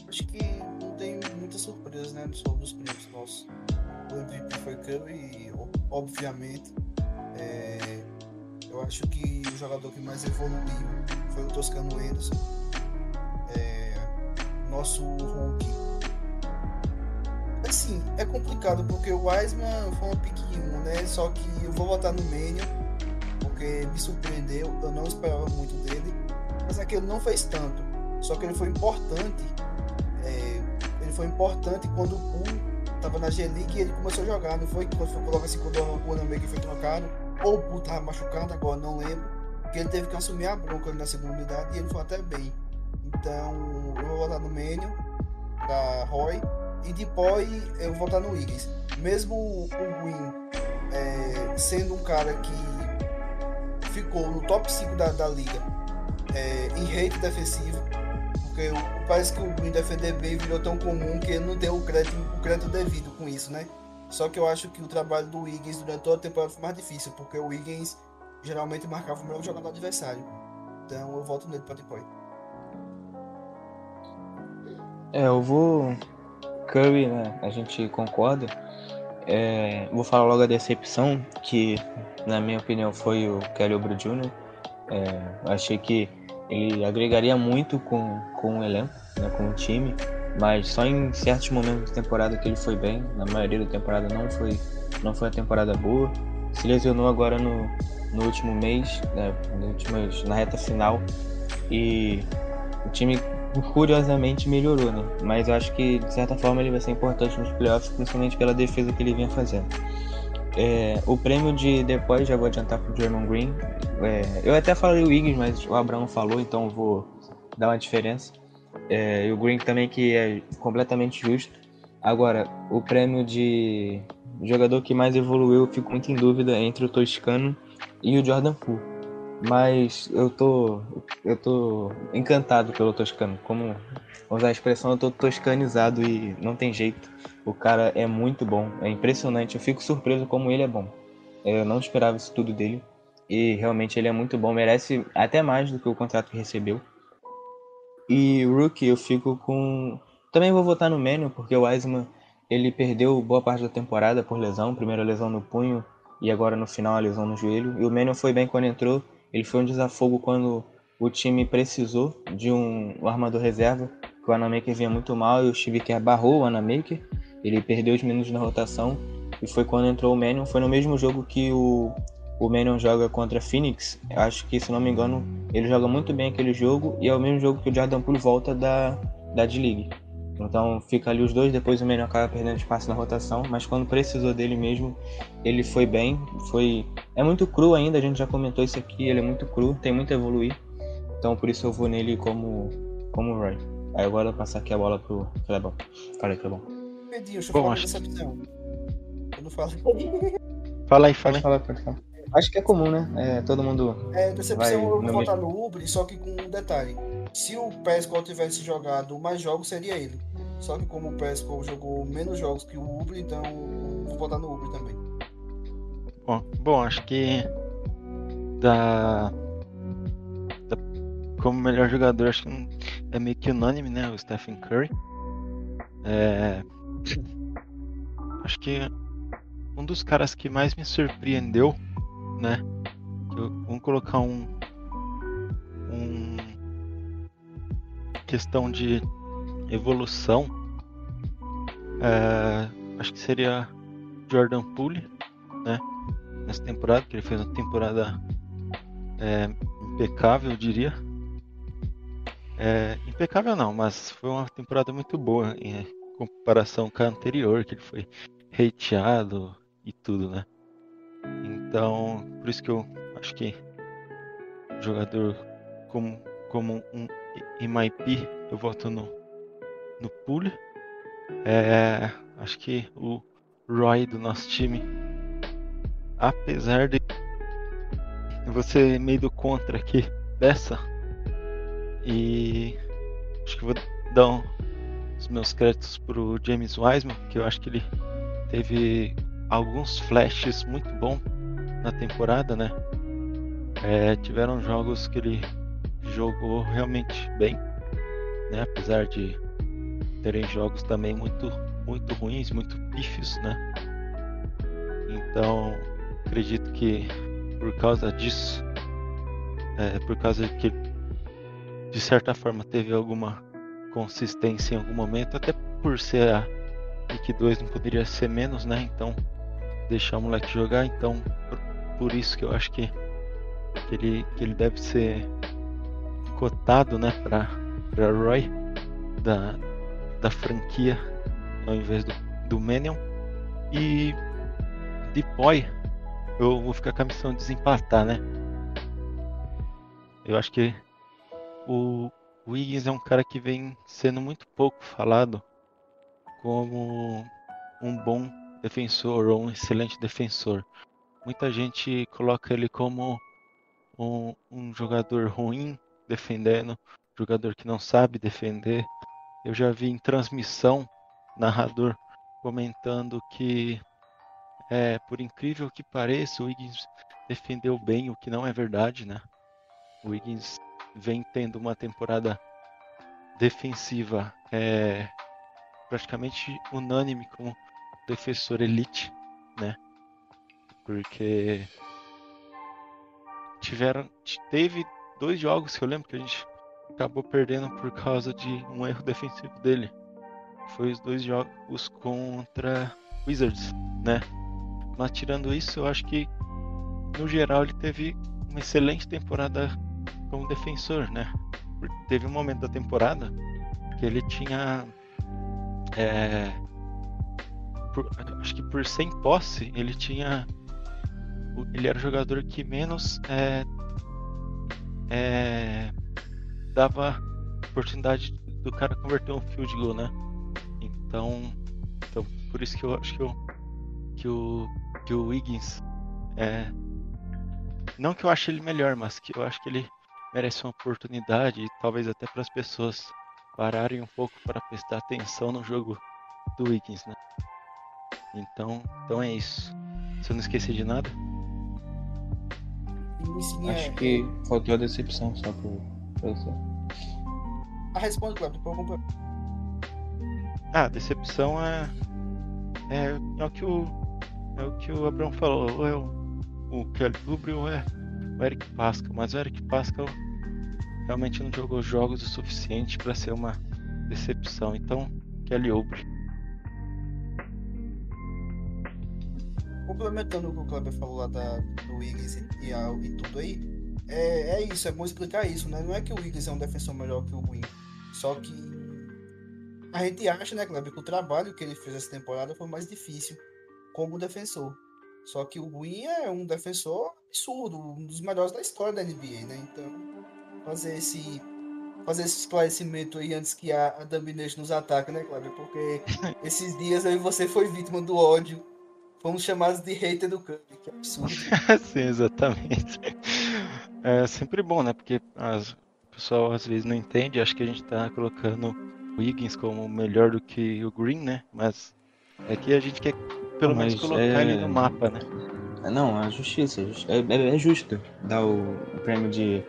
Acho que não tem né, sobre os prêmios nossos. O MVP foi Curry, obviamente. É, eu acho que o jogador que mais evoluiu foi o Toscano Anderson. Nosso Hulk. Assim, é complicado porque o Wiseman foi um 1, né? Só que eu vou votar no Menion, porque me surpreendeu, eu não esperava muito dele. Mas que ele não fez tanto. Só que ele foi importante. É, ele foi importante quando o Poole tava na G-League e ele começou a jogar, não foi? Quando foi logo assim quando o Anamega foi trocado ou por estar machucado agora, não lembro, que ele teve que assumir a bronca na segunda unidade e ele foi até bem. Então eu vou votar no Menion, da Roy, e depois eu vou votar no Wiggins. Mesmo o Win é, sendo um cara que ficou no top 5 da, da liga é, em rate defensivo, porque parece que o Win defender bem virou tão comum que ele não deu o crédito, o crédito devido com isso, né? Só que eu acho que o trabalho do Wiggins durante toda a temporada foi mais difícil, porque o Wiggins geralmente marcava o melhor jogador adversário. Então eu volto nele para depois. É, eu vou. Curry, né? A gente concorda. É, vou falar logo a decepção, que na minha opinião foi o Kelly Oubre Jr. É, achei que ele agregaria muito com, com o elenco, né, com o time mas só em certos momentos da temporada que ele foi bem. Na maioria da temporada não foi, não foi uma temporada boa. Se lesionou agora no, no último mês, né, no últimos, na reta final, e o time curiosamente melhorou, né? Mas eu acho que de certa forma ele vai ser importante nos playoffs, principalmente pela defesa que ele vinha fazendo. É, o prêmio de depois já vou adiantar pro German Green. É, eu até falei o Wiggins, mas o Abraão falou, então vou dar uma diferença. É, e o Green também, que é completamente justo. Agora, o prêmio de jogador que mais evoluiu, eu fico muito em dúvida entre o Toscano e o Jordan Poole. Mas eu tô, eu tô encantado pelo Toscano. Como usar a expressão, eu tô toscanizado e não tem jeito. O cara é muito bom, é impressionante. Eu fico surpreso como ele é bom. Eu não esperava isso tudo dele. E realmente ele é muito bom, merece até mais do que o contrato que recebeu. E Rookie eu fico com. Também vou votar no Manning, porque o Wiseman ele perdeu boa parte da temporada por lesão. Primeiro a lesão no punho e agora no final a lesão no joelho. E o Manning foi bem quando entrou. Ele foi um desafogo quando o time precisou de um, um armador reserva, que o Anamaker vinha muito mal e o Kerr barrou o Anamaker. Ele perdeu os minutos na rotação e foi quando entrou o Manning. Foi no mesmo jogo que o o Manion joga contra Phoenix, eu acho que, se não me engano, ele joga muito bem aquele jogo e é o mesmo jogo que o Jordan Poole volta da, da D-League. Então fica ali os dois, depois o Manion acaba perdendo espaço na rotação, mas quando precisou dele mesmo, ele foi bem. Foi É muito cru ainda, a gente já comentou isso aqui, ele é muito cru, tem muito a evoluir. Então por isso eu vou nele como, como Roy. Aí agora eu vou passar aqui a bola pro Clebão. Fala aí, Clebão. Bom, falar acho... decepção. Eu não falo. Fala aí, fala aí. Fala. Acho que é comum, né? É, todo mundo. É, decepção eu vou votar no Ubre, só que com um detalhe. Se o Pesco tivesse jogado mais jogos, seria ele. Só que como o Pesco jogou menos jogos que o Ubre, então vou votar no Ubre também. Bom, bom acho que da, da, como melhor jogador, acho que é meio que unânime, né? O Stephen Curry. É, acho que um dos caras que mais me surpreendeu né? vamos colocar um, um questão de evolução. É, acho que seria Jordan Poole, né? Nessa temporada, que ele fez uma temporada é, impecável, eu diria. É, impecável não, mas foi uma temporada muito boa em comparação com a anterior, que ele foi hateado e tudo, né? Então, por isso que eu acho que jogador como, como um MIP, eu voto no, no pool. É, acho que o Roy do nosso time, apesar de você meio do contra aqui dessa, e acho que vou dar um, os meus créditos pro James Wiseman, que eu acho que ele teve alguns flashes muito bons na temporada, né? É, tiveram jogos que ele jogou realmente bem, né? Apesar de terem jogos também muito muito ruins, muito pífios, né? Então, acredito que por causa disso, é, por causa que de certa forma teve alguma consistência em algum momento, até por ser a Week 2 não poderia ser menos, né? Então, deixar o moleque jogar, então por, isso que eu acho que, que, ele, que ele deve ser cotado, né, para Roy da, da franquia ao invés do, do Manion. E Depoy, eu vou ficar com a missão de desempatar, né? Eu acho que o Wiggins é um cara que vem sendo muito pouco falado como um bom defensor ou um excelente defensor. Muita gente coloca ele como um, um jogador ruim defendendo, jogador que não sabe defender. Eu já vi em transmissão narrador comentando que é, por incrível que pareça, o Wiggins defendeu bem, o que não é verdade, né? O Wiggins vem tendo uma temporada defensiva é, praticamente unânime como defensor elite, né? Porque tiveram teve dois jogos que eu lembro que a gente acabou perdendo por causa de um erro defensivo dele. Foi os dois jogos contra Wizards, né? Mas tirando isso, eu acho que no geral ele teve uma excelente temporada como defensor, né? Teve um momento da temporada que ele tinha. É, por, acho que por 100 posse, ele tinha. Ele era o jogador que menos é, é, dava oportunidade do cara converter um field goal, né? Então, então por isso que eu acho que, eu, que o que o Wiggins é. Não que eu ache ele melhor, mas que eu acho que ele merece uma oportunidade e talvez até para as pessoas pararem um pouco para prestar atenção no jogo do Wiggins, né? Então, então é isso. Se eu não esqueci de nada. Acho que faltou a decepção só pro você. A resposta, Cláudio, por Ah, decepção é, é. É o que o é o que o Abraão falou, ou é o, o Kelly Oubre ou é o Eric Pascal, mas o Eric Pascal realmente não jogou jogos o suficiente para ser uma decepção. Então, Kelly Oubre. Complementando o que o Kleber falou lá da, do Wiggins e, a, e tudo aí, é, é isso, é bom explicar isso, né? Não é que o Wiggins é um defensor melhor que o Win, só que a gente acha, né, Kleber, que o trabalho que ele fez essa temporada foi mais difícil como defensor. Só que o Green é um defensor absurdo, um dos melhores da história da NBA, né? Então, fazer esse fazer esse esclarecimento aí antes que a, a Domination nos ataque, né, Cláudio? Porque esses dias aí você foi vítima do ódio. Fomos chamados de hater do campo, que absurdo. Sim, exatamente. É sempre bom, né? Porque as, o pessoal às vezes não entende, acho que a gente tá colocando o Higgins como melhor do que o Green, né? Mas é que a gente quer pelo menos colocar é... ele no mapa, né? Não, a justiça. É, é, é justo dar o, o, prêmio de,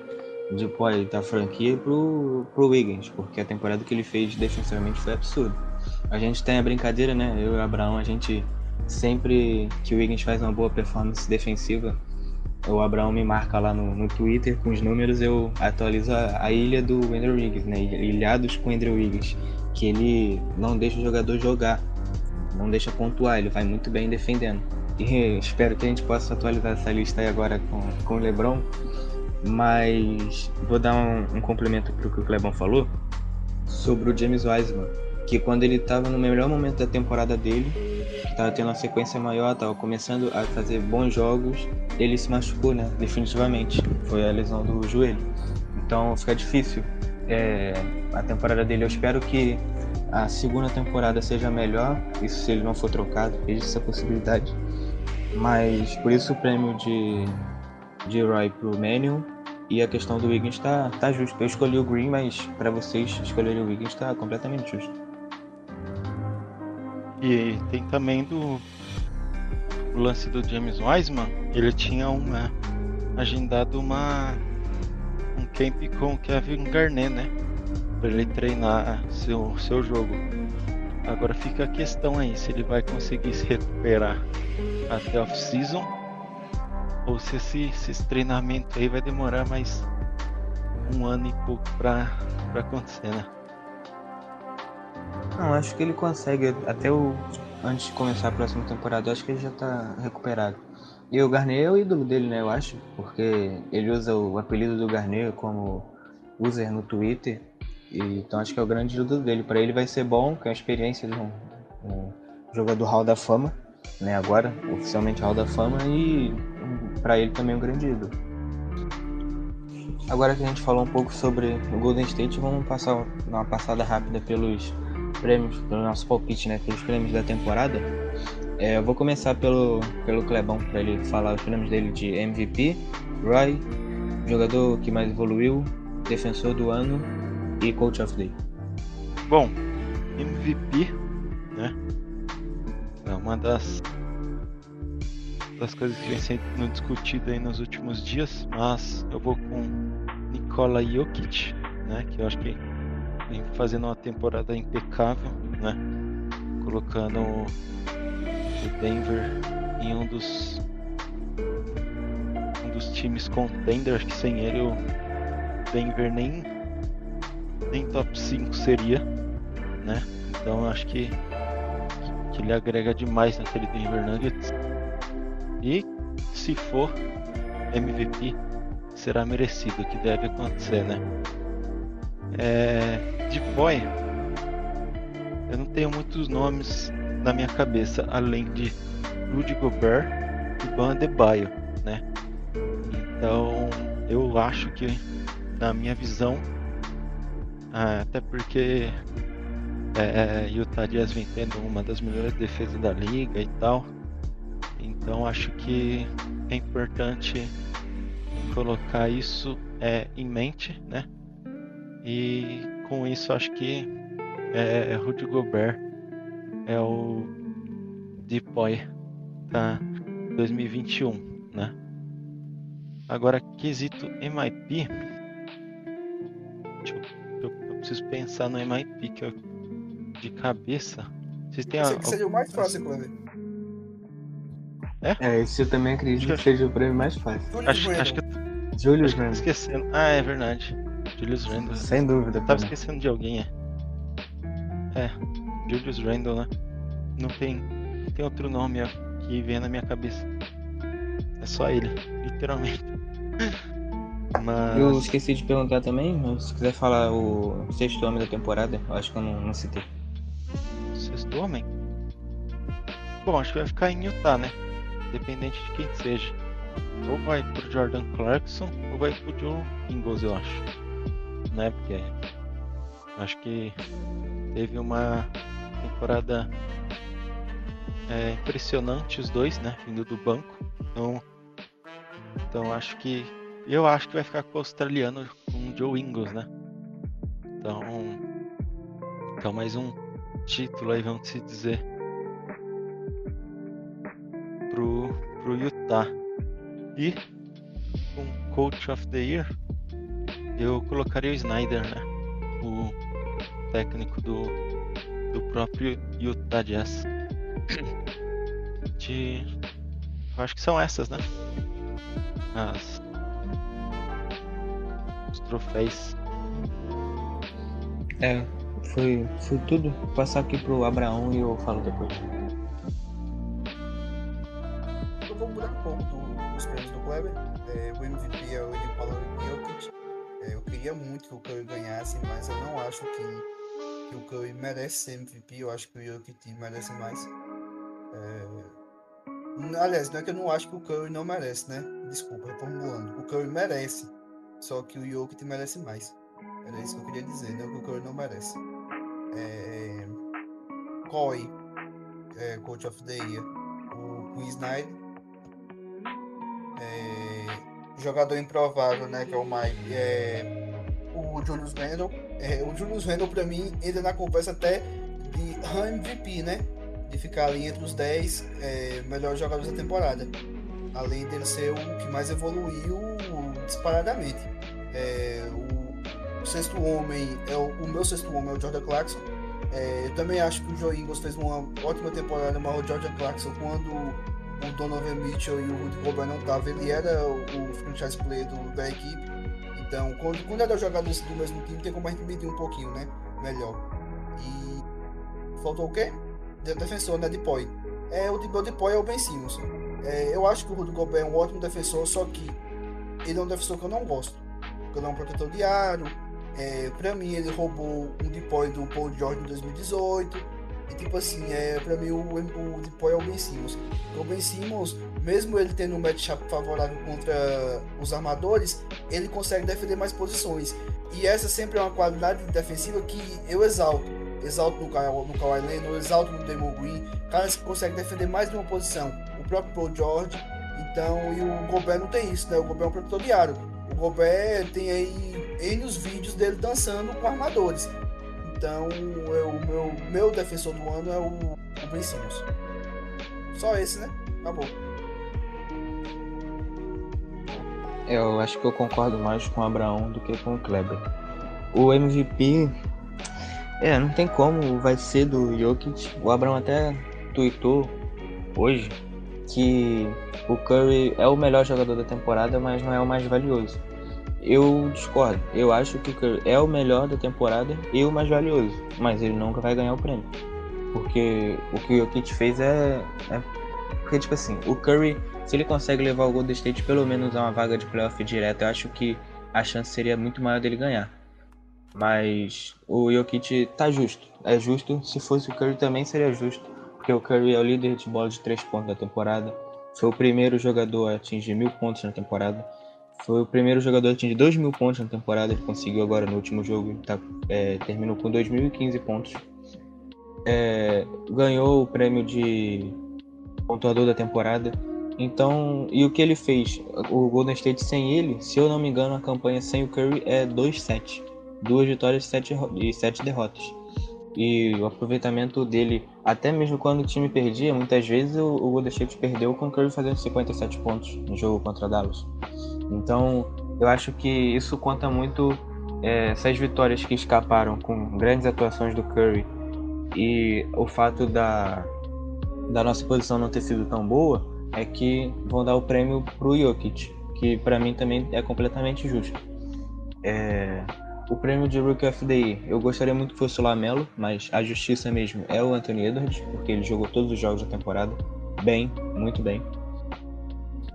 de da franquia pro, pro Wiggins, porque a temporada que ele fez defensivamente foi absurdo. A gente tem a brincadeira, né? Eu e o Abraão, a gente sempre que o Wiggins faz uma boa performance defensiva, o Abraão me marca lá no, no Twitter com os números, eu atualizo a, a ilha do Andrew Wiggins, né? Ilhados com Andrew Wiggins, que ele não deixa o jogador jogar não deixa pontuar, ele vai muito bem defendendo. E espero que a gente possa atualizar essa lista aí agora com, com o Lebron. Mas vou dar um, um complemento para o que o Clebão falou sobre o James Wiseman. Que quando ele estava no melhor momento da temporada dele, estava tendo uma sequência maior, estava começando a fazer bons jogos, ele se machucou, né? Definitivamente. Foi a lesão do joelho. Então fica difícil é, a temporada dele. Eu espero que a segunda temporada seja melhor, isso se ele não for trocado, existe essa possibilidade. Mas por isso o prêmio de, de Roy pro Manion e a questão do Wiggins tá, tá justo. Eu escolhi o Green, mas para vocês escolherem o Wiggins tá completamente justo. E tem também do o lance do James Wiseman, ele tinha uma agendado uma um camp com o Kevin Garnett, né? para ele treinar seu, seu jogo. Agora fica a questão aí se ele vai conseguir se recuperar até off-season ou se esse, esse treinamento aí vai demorar mais um ano e pouco pra acontecer, né? Não, acho que ele consegue até o antes de começar a próxima temporada, acho que ele já tá recuperado. E o Garnet é o ídolo dele, né, eu acho, porque ele usa o apelido do Garnet como user no Twitter. E, então acho que é o grande ídolo dele. Para ele vai ser bom, que é experiência de um, um jogador Hall da Fama, né, agora, oficialmente Hall da Fama, e para ele também é um grande ídolo. Agora que a gente falou um pouco sobre o Golden State, vamos passar uma passada rápida pelos prêmios, pelo nosso palpite, né? Pelos prêmios da temporada. É, eu vou começar pelo, pelo Clebão, para ele falar os prêmios dele de MVP, Roy, jogador que mais evoluiu, defensor do ano e Coach of the Day. Bom, MVP, né? É uma das das coisas que vem sendo discutida aí nos últimos dias, mas eu vou com Nikola Jokic, né? Que eu acho que vem fazendo uma temporada impecável, né? Colocando o Denver em um dos um dos times contender, acho que sem ele o Denver nem nem top 5 seria, né? Então acho que que ele agrega demais naquele Denver Nuggets. E se for MVP, será merecido, que deve acontecer, né? É, de boy, eu não tenho muitos nomes na minha cabeça além de Rudy Gobert e Ban Adebayo, né? Então eu acho que na minha visão, ah, até porque é, Utah Jazz vem tendo uma das melhores defesas da liga e tal, então acho que é importante colocar isso é, em mente, né? E com isso acho que é, é Rudy Gobert é o Deep Boy da 2021, né? Agora, quesito MIP. Eu, eu, eu, preciso pensar no MIP que eu, de cabeça. Vocês têm Esse a, seria o mais fácil, Cleber. É? É, esse eu também acredito que, que seja o prêmio mais fácil. Acho, acho que Julius Randle. Esquecendo. Ah, é verdade. Julius Randle. Sem dúvida. Eu tava esquecendo de alguém, é. É, Julius Randle, né? Não tem, não tem outro nome que vem na minha cabeça. É só ele, literalmente. Mas... Eu esqueci de perguntar também, se quiser falar o sexto homem da temporada, eu acho que eu não, não citei. Sexto homem? Bom, acho que vai ficar em Utah, né? Independente de quem seja. Ou vai pro Jordan Clarkson ou vai pro Joe Ingles, eu acho. Né? Porque acho que teve uma temporada é, impressionante os dois, né? Vindo do banco. Então, então acho que eu acho que vai ficar com o australiano com o Joe Ingles, né? Então, então mais um título aí, vamos se dizer, pro, pro Utah. E com Coach of the Year, eu colocaria o Snyder, né? O técnico do, do próprio Utah Jazz. De. Eu acho que são essas, né? As. Os troféus. É, foi, foi tudo. Vou passar aqui pro Abraão e eu falo depois. Eu vou mudar um pouco do, dos prêmios do Kleber. É, o MVP é o Nikola Jokic. Queria muito que o Curry ganhasse, mas eu não acho que que o Curry merece ser MVP, eu acho que o Jokic merece mais. É... Aliás, não é que eu não acho que o Curry não merece, né? Desculpa, reformulando. O Curry merece, só que o Jokic merece mais. Era isso que eu queria dizer, não que o Curry não merece. É... Coy, é, Coach of the Year, o Queen Snyder. É... Jogador improvável, né? Que é o Mike. É... O Julius Randle é, o Julius Randle, para mim, entra na conversa até de MVP, né? De ficar ali entre os 10 é, melhores jogadores da temporada. Além dele ser o que mais evoluiu disparadamente. É, o, o, sexto homem, é o, o, meu sexto homem é o Jordan Clarkson. É, eu também acho que o Joe Ingles fez uma ótima temporada, mas o George Clarkson, quando o Donovan Mitchell e o Rudy Gobert não estavam, ele era o franchise player do, da equipe. Então, quando, quando era jogadores do mesmo time, tem como a gente medir um pouquinho, né? Melhor. E faltou o quê? De defensor, né? Depoy. É, o Depoy é o Ben Simmons. É, eu acho que o Rudy Gobert é um ótimo defensor, só que ele é um defensor que eu não gosto. Porque ele é um protetor diário, é, pra mim, ele roubou um depoy do Paul George em 2018. E tipo assim, é, pra mim o, o é o Ben Simmons. O Ben Simmons, mesmo ele tendo um matchup favorável contra os armadores, ele consegue defender mais posições. E essa sempre é uma qualidade defensiva que eu exalto. Exalto no no Kawhi Leonard, exalto no Demon Green. Caras que conseguem defender mais de uma posição. O próprio Paul George. Então, e o Gobert não tem isso, né? O Gobert é um protetor diário. O Gobert tem aí N os vídeos dele dançando com armadores. Então, o meu, meu defensor do ano é o, o Ben Simmons. Só esse, né? Acabou. Eu acho que eu concordo mais com o Abraão do que com o Kleber. O MVP, é, não tem como, vai ser do Jokic. O Abraão até tweetou hoje que o Curry é o melhor jogador da temporada, mas não é o mais valioso. Eu discordo. Eu acho que é o melhor da temporada e o mais valioso, mas ele nunca vai ganhar o prêmio. Porque o que o Jokic fez é, é porque tipo assim, o Curry, se ele consegue levar o Golden State pelo menos a uma vaga de playoff direto, eu acho que a chance seria muito maior dele ganhar. Mas o Jokic tá justo. É justo. Se fosse o Curry também seria justo. Porque o Curry é o líder de bola de 3 pontos da temporada. Foi o primeiro jogador a atingir mil pontos na temporada. Foi o primeiro jogador a atingir 2 mil pontos na temporada. Ele conseguiu agora no último jogo. Tá, é, terminou com 2.015 pontos. É, ganhou o prêmio de pontuador da temporada. Então, e o que ele fez? O Golden State sem ele, se eu não me engano, a campanha sem o Curry é 2-7. Duas vitórias e 7 derrotas. E o aproveitamento dele, até mesmo quando o time perdia, muitas vezes o, o Golden State perdeu com o Curry fazendo 57 pontos no jogo contra Dallas. Então, eu acho que isso conta muito é, essas vitórias que escaparam com grandes atuações do Curry e o fato da, da nossa posição não ter sido tão boa é que vão dar o prêmio pro Jokic, que para mim também é completamente justo. É, o prêmio de Rookie of the Year, eu gostaria muito que fosse o Lamelo, mas a justiça mesmo é o Anthony Edwards, porque ele jogou todos os jogos da temporada bem, muito bem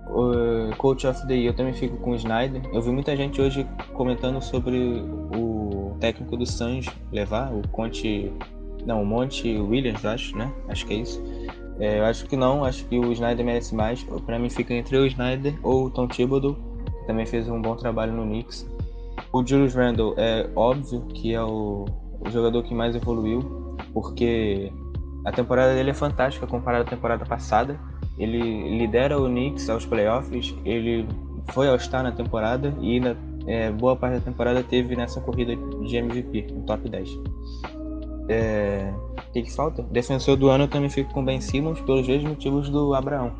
o Coach of the Year eu também fico com o Snyder. Eu vi muita gente hoje comentando sobre o técnico do Suns levar, o Conte. Não, o Monte Williams, acho, né? Acho que é isso. É, eu acho que não, acho que o Snyder merece mais. Para mim fica entre o Snyder ou o Tom Thibodeau, que também fez um bom trabalho no Knicks. O Julius Randle é óbvio que é o, o jogador que mais evoluiu, porque a temporada dele é fantástica comparada à temporada passada. Ele lidera o Knicks aos playoffs, ele foi ao estar na temporada e na é, boa parte da temporada teve nessa corrida de MVP, no top 10. É, o que, que falta? Defensor do ano eu também fico com Ben Simmons pelos mesmos motivos do Abraão.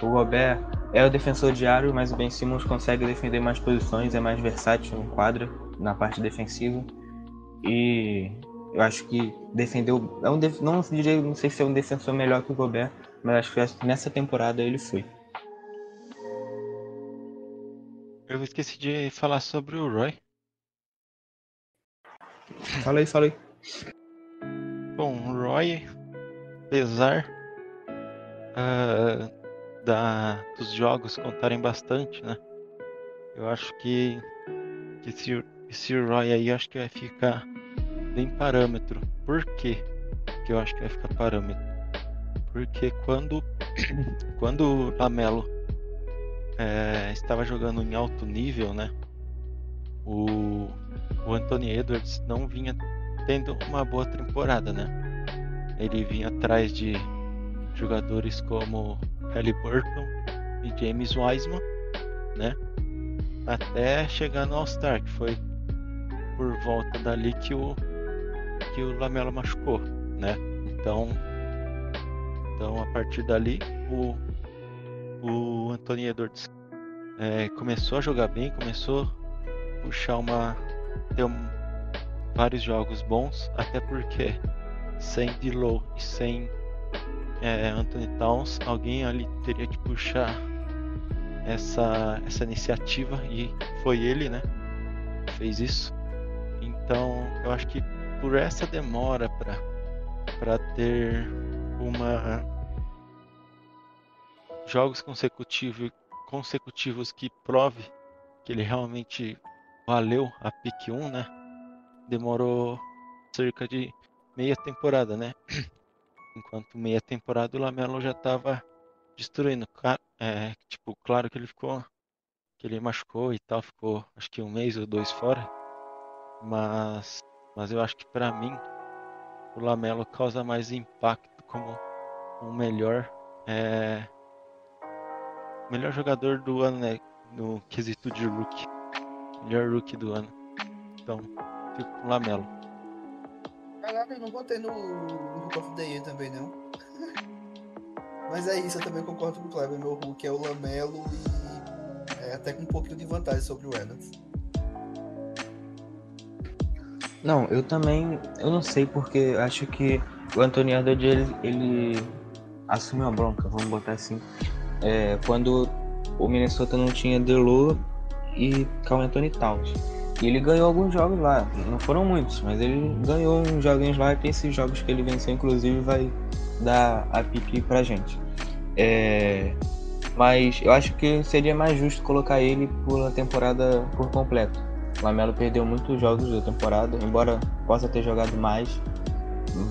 O Robert é o defensor diário, mas o Ben Simmons consegue defender mais posições, é mais versátil no quadro, na parte defensiva. E eu acho que defendeu. É um não não sei se é um defensor melhor que o Gobert, mas acho que nessa temporada ele foi. Eu esqueci de falar sobre o Roy. Fala aí, fala aí. Bom, o Roy, apesar uh, da, dos jogos contarem bastante, né? Eu acho que, que esse, esse Roy aí acho que vai ficar bem parâmetro. Por quê que eu acho que vai ficar parâmetro? Porque quando, quando o Lamelo é, estava jogando em alto nível, né? O, o Anthony Edwards não vinha tendo uma boa temporada, né? Ele vinha atrás de jogadores como Halliburton e James Wiseman, né? Até chegar no All-Star, que foi por volta dali que o que o Lamelo machucou, né? Então então, a partir dali, o, o Anthony Edwards é, começou a jogar bem, começou a puxar uma. ter um, vários jogos bons, até porque sem D'Lo e sem é, Anthony Towns, alguém ali teria que puxar essa, essa iniciativa e foi ele, né? Fez isso. Então eu acho que por essa demora para ter jogos consecutivos consecutivos que prove que ele realmente valeu a pick 1, né? Demorou cerca de meia temporada, né? Enquanto meia temporada o Lamelo já estava destruindo. É, tipo, claro que ele ficou. que ele machucou e tal, ficou acho que um mês ou dois fora. Mas, mas eu acho que para mim o Lamelo causa mais impacto como o melhor é, melhor jogador do ano, né? No quesito de rookie. Melhor rookie do ano. Então, fico com o Lamelo. Caralho, eu não botei no, no Hook of the Year também, não. Mas é isso, eu também concordo com o Kleber. Meu Hulk é o Lamelo e é até com um pouquinho de vantagem sobre o Reynolds. Não, eu também, eu não sei porque acho que o Anthony Edwards ele, ele assumiu a bronca, vamos botar assim, é, quando o Minnesota não tinha Delo e Carl Anthony Towns. E ele ganhou alguns jogos lá, não foram muitos, mas ele ganhou uns joguinhos lá e esses jogos que ele venceu, inclusive, vai dar a pipi pra gente. É, mas eu acho que seria mais justo colocar ele por temporada por completo. O Lamelo perdeu muitos jogos da temporada, embora possa ter jogado mais,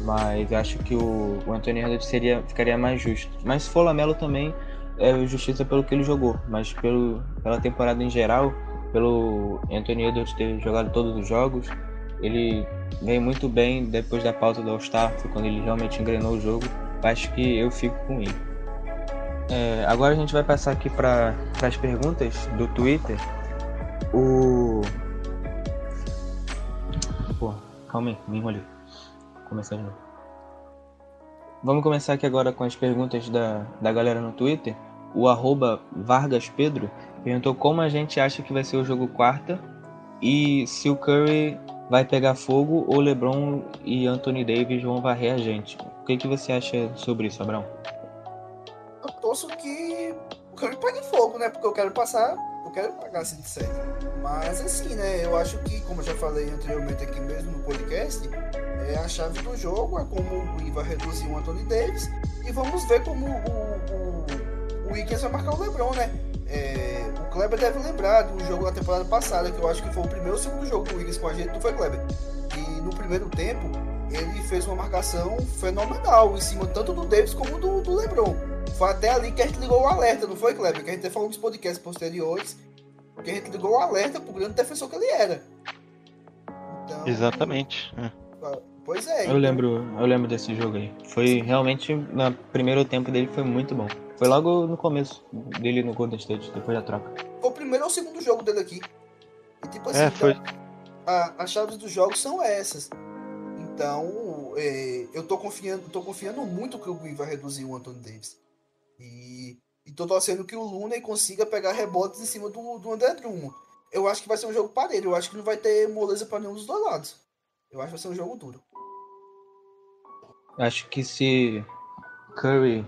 mas acho que o, o Anthony Edwards seria, ficaria mais justo. Mas se for Lamelo também, é justiça pelo que ele jogou, mas pelo, pela temporada em geral, pelo Anthony Edwards ter jogado todos os jogos, ele veio muito bem depois da pausa do All-Star, quando ele realmente engrenou o jogo. Acho que eu fico com ele. É, agora a gente vai passar aqui para as perguntas do Twitter. O. Pô, calma aí, me enrolei. Começar de novo. Vamos começar aqui agora com as perguntas da, da galera no Twitter o arroba Vargas Pedro perguntou como a gente acha que vai ser o jogo quarta e se o Curry vai pegar fogo ou LeBron e Anthony Davis vão varrer a gente. O que, que você acha sobre isso, Abrão? Eu torço que o Curry pegue fogo, né? Porque eu quero passar, eu quero pagar 107. Mas assim, né? Eu acho que, como eu já falei anteriormente aqui mesmo no podcast, é a chave do jogo é como o Gui vai reduzir o Anthony Davis e vamos ver como o, o o Wiggins vai marcar o LeBron, né? É, o Kleber deve lembrar do jogo da temporada passada, que eu acho que foi o primeiro ou segundo jogo do Wiggins com a gente, não foi Kleber? E no primeiro tempo, ele fez uma marcação fenomenal em cima tanto do Davis como do, do LeBron. Foi até ali que a gente ligou o alerta, não foi, Kleber? Que a gente até falou nos podcasts posteriores, que a gente ligou o alerta pro grande defensor que ele era. Então, Exatamente. É. Pois é. Eu então... lembro, eu lembro desse jogo aí. Foi realmente no primeiro tempo dele foi muito bom. Foi logo no começo dele no Golden State, depois da troca. Foi o primeiro ou o segundo jogo dele aqui. E tipo assim, é, foi. A, as chaves dos jogos são essas. Então, é, eu tô confiando, tô confiando muito que o Gui vai reduzir o Anthony Davis. E, e tô torcendo que o Luna consiga pegar rebotes em cima do, do André Drummond. Eu acho que vai ser um jogo parelho. Eu acho que não vai ter moleza para nenhum dos dois lados. Eu acho que vai ser um jogo duro. Acho que se Curry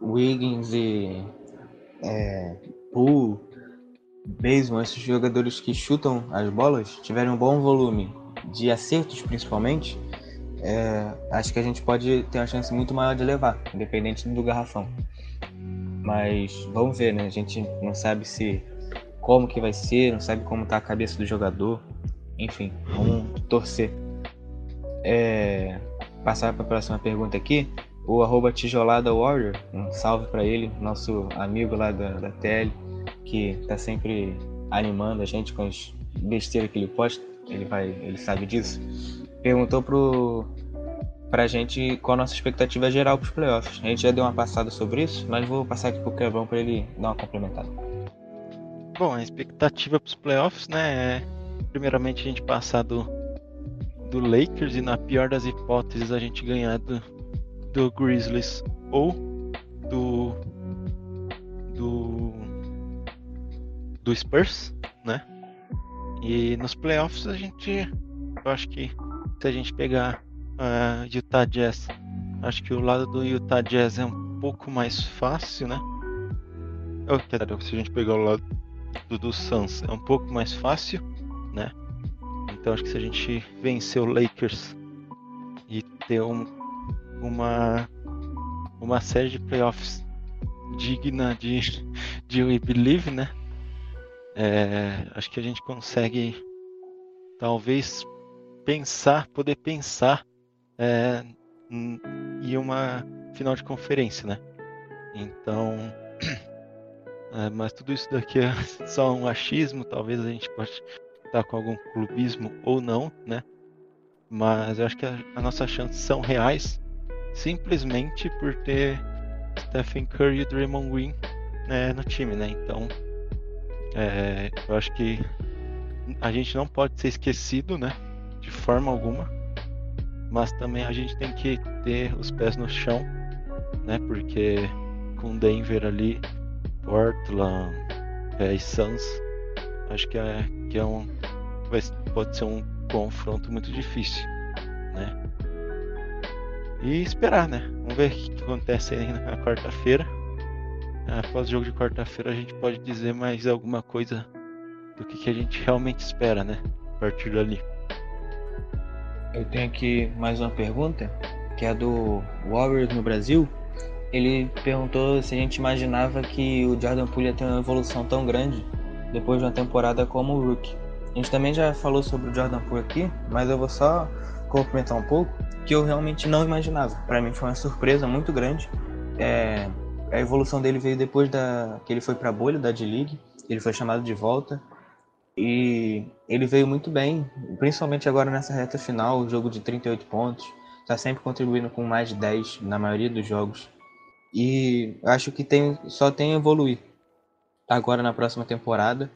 Wiggins e é, Poole, Baseman, esses jogadores que chutam as bolas, tiverem um bom volume de acertos principalmente, é, acho que a gente pode ter uma chance muito maior de levar, independente do garrafão. Mas vamos ver, né? A gente não sabe se como que vai ser, não sabe como tá a cabeça do jogador. Enfim, vamos torcer. É, passar para a próxima pergunta aqui o arroba tijolada warrior, um salve para ele, nosso amigo lá da, da TL, que tá sempre animando a gente com as besteiras que ele posta, ele vai, ele sabe disso. Perguntou pro pra gente qual a nossa expectativa geral para os playoffs. A gente já deu uma passada sobre isso, mas vou passar aqui pro Kevão para ele dar uma complementada. Bom, a expectativa para os playoffs, né, é primeiramente a gente passar do, do Lakers e na pior das hipóteses a gente ganhar do, do Grizzlies ou do do do Spurs, né? E nos playoffs a gente, eu acho que se a gente pegar uh, Utah Jazz. Acho que o lado do Utah Jazz é um pouco mais fácil, né? Oh, se a gente pegar o lado do, do Suns, é um pouco mais fácil, né? Então acho que se a gente vencer o Lakers e ter um, uma uma série de playoffs digna de de We Believe, né? É, acho que a gente consegue talvez pensar, poder pensar é, em uma final de conferência, né? Então, é, mas tudo isso daqui é só um achismo, talvez a gente pode estar com algum clubismo ou não, né? Mas eu acho que as nossas chances são reais simplesmente por ter Stephen Curry e Draymond Green né, no time, né? Então, é, eu acho que a gente não pode ser esquecido, né? De forma alguma. Mas também a gente tem que ter os pés no chão, né? Porque com Denver ali, Portland é, e Suns, acho que é, que é um. Vai, pode ser um confronto muito difícil, né? E esperar, né? Vamos ver o que acontece aí na quarta-feira. Após o jogo de quarta-feira a gente pode dizer mais alguma coisa do que, que a gente realmente espera, né? A partir dali. Eu tenho aqui mais uma pergunta, que é do Warriors no Brasil. Ele perguntou se a gente imaginava que o Jordan Poole ia ter uma evolução tão grande depois de uma temporada como o Rookie. A gente também já falou sobre o Jordan Poole aqui, mas eu vou só complementar um pouco que eu realmente não imaginava. Para mim foi uma surpresa muito grande. É, a evolução dele veio depois da que ele foi para a bolha da D-League, ele foi chamado de volta e ele veio muito bem, principalmente agora nessa reta final, o jogo de 38 pontos, está sempre contribuindo com mais de 10 na maioria dos jogos. E acho que tem, só tem a evoluir agora na próxima temporada,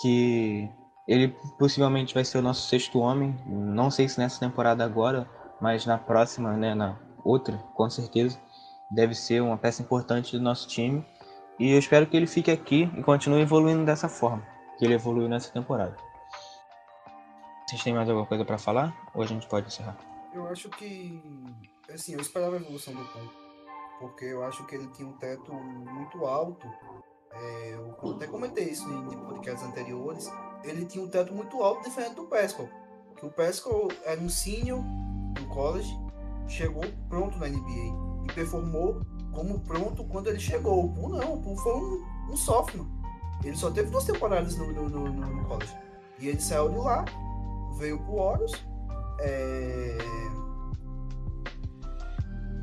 que ele possivelmente vai ser o nosso sexto homem, não sei se nessa temporada agora, mas na próxima, né, na outra, com certeza, deve ser uma peça importante do nosso time. E eu espero que ele fique aqui e continue evoluindo dessa forma que ele evoluiu nessa temporada. Vocês têm mais alguma coisa para falar? Ou a gente pode encerrar? Eu acho que. Assim, eu esperava a evolução do Tom. Porque eu acho que ele tinha um teto muito alto. É, eu até comentei isso em podcasts anteriores. Ele tinha um teto muito alto diferente do Pascal. Que o Pascal era um senior no college, chegou pronto na NBA e performou como pronto quando ele chegou. O Poole não, o Poole foi um, um sophomore. Ele só teve duas temporadas no, no, no, no college. E ele saiu de lá, veio pro Warriors. É...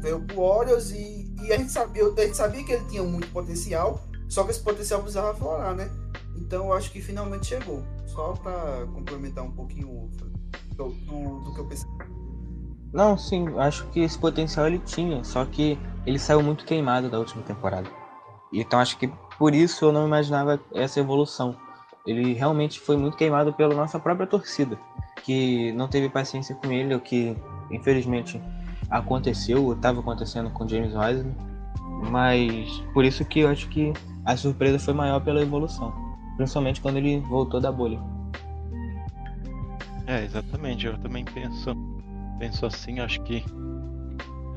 Veio pro Warriors e, e a, gente sabia, a gente sabia que ele tinha muito potencial, só que esse potencial precisava aflorar, né? Então eu acho que finalmente chegou. Só para complementar um pouquinho do, do, do que eu pensei. Não, sim, acho que esse potencial ele tinha, só que ele saiu muito queimado da última temporada. Então acho que por isso eu não imaginava essa evolução. Ele realmente foi muito queimado pela nossa própria torcida, que não teve paciência com ele, o que infelizmente aconteceu, estava acontecendo com James Wiseman. Mas por isso que eu acho que a surpresa foi maior pela evolução, principalmente quando ele voltou da bolha. É, exatamente. Eu também penso, penso assim. Acho que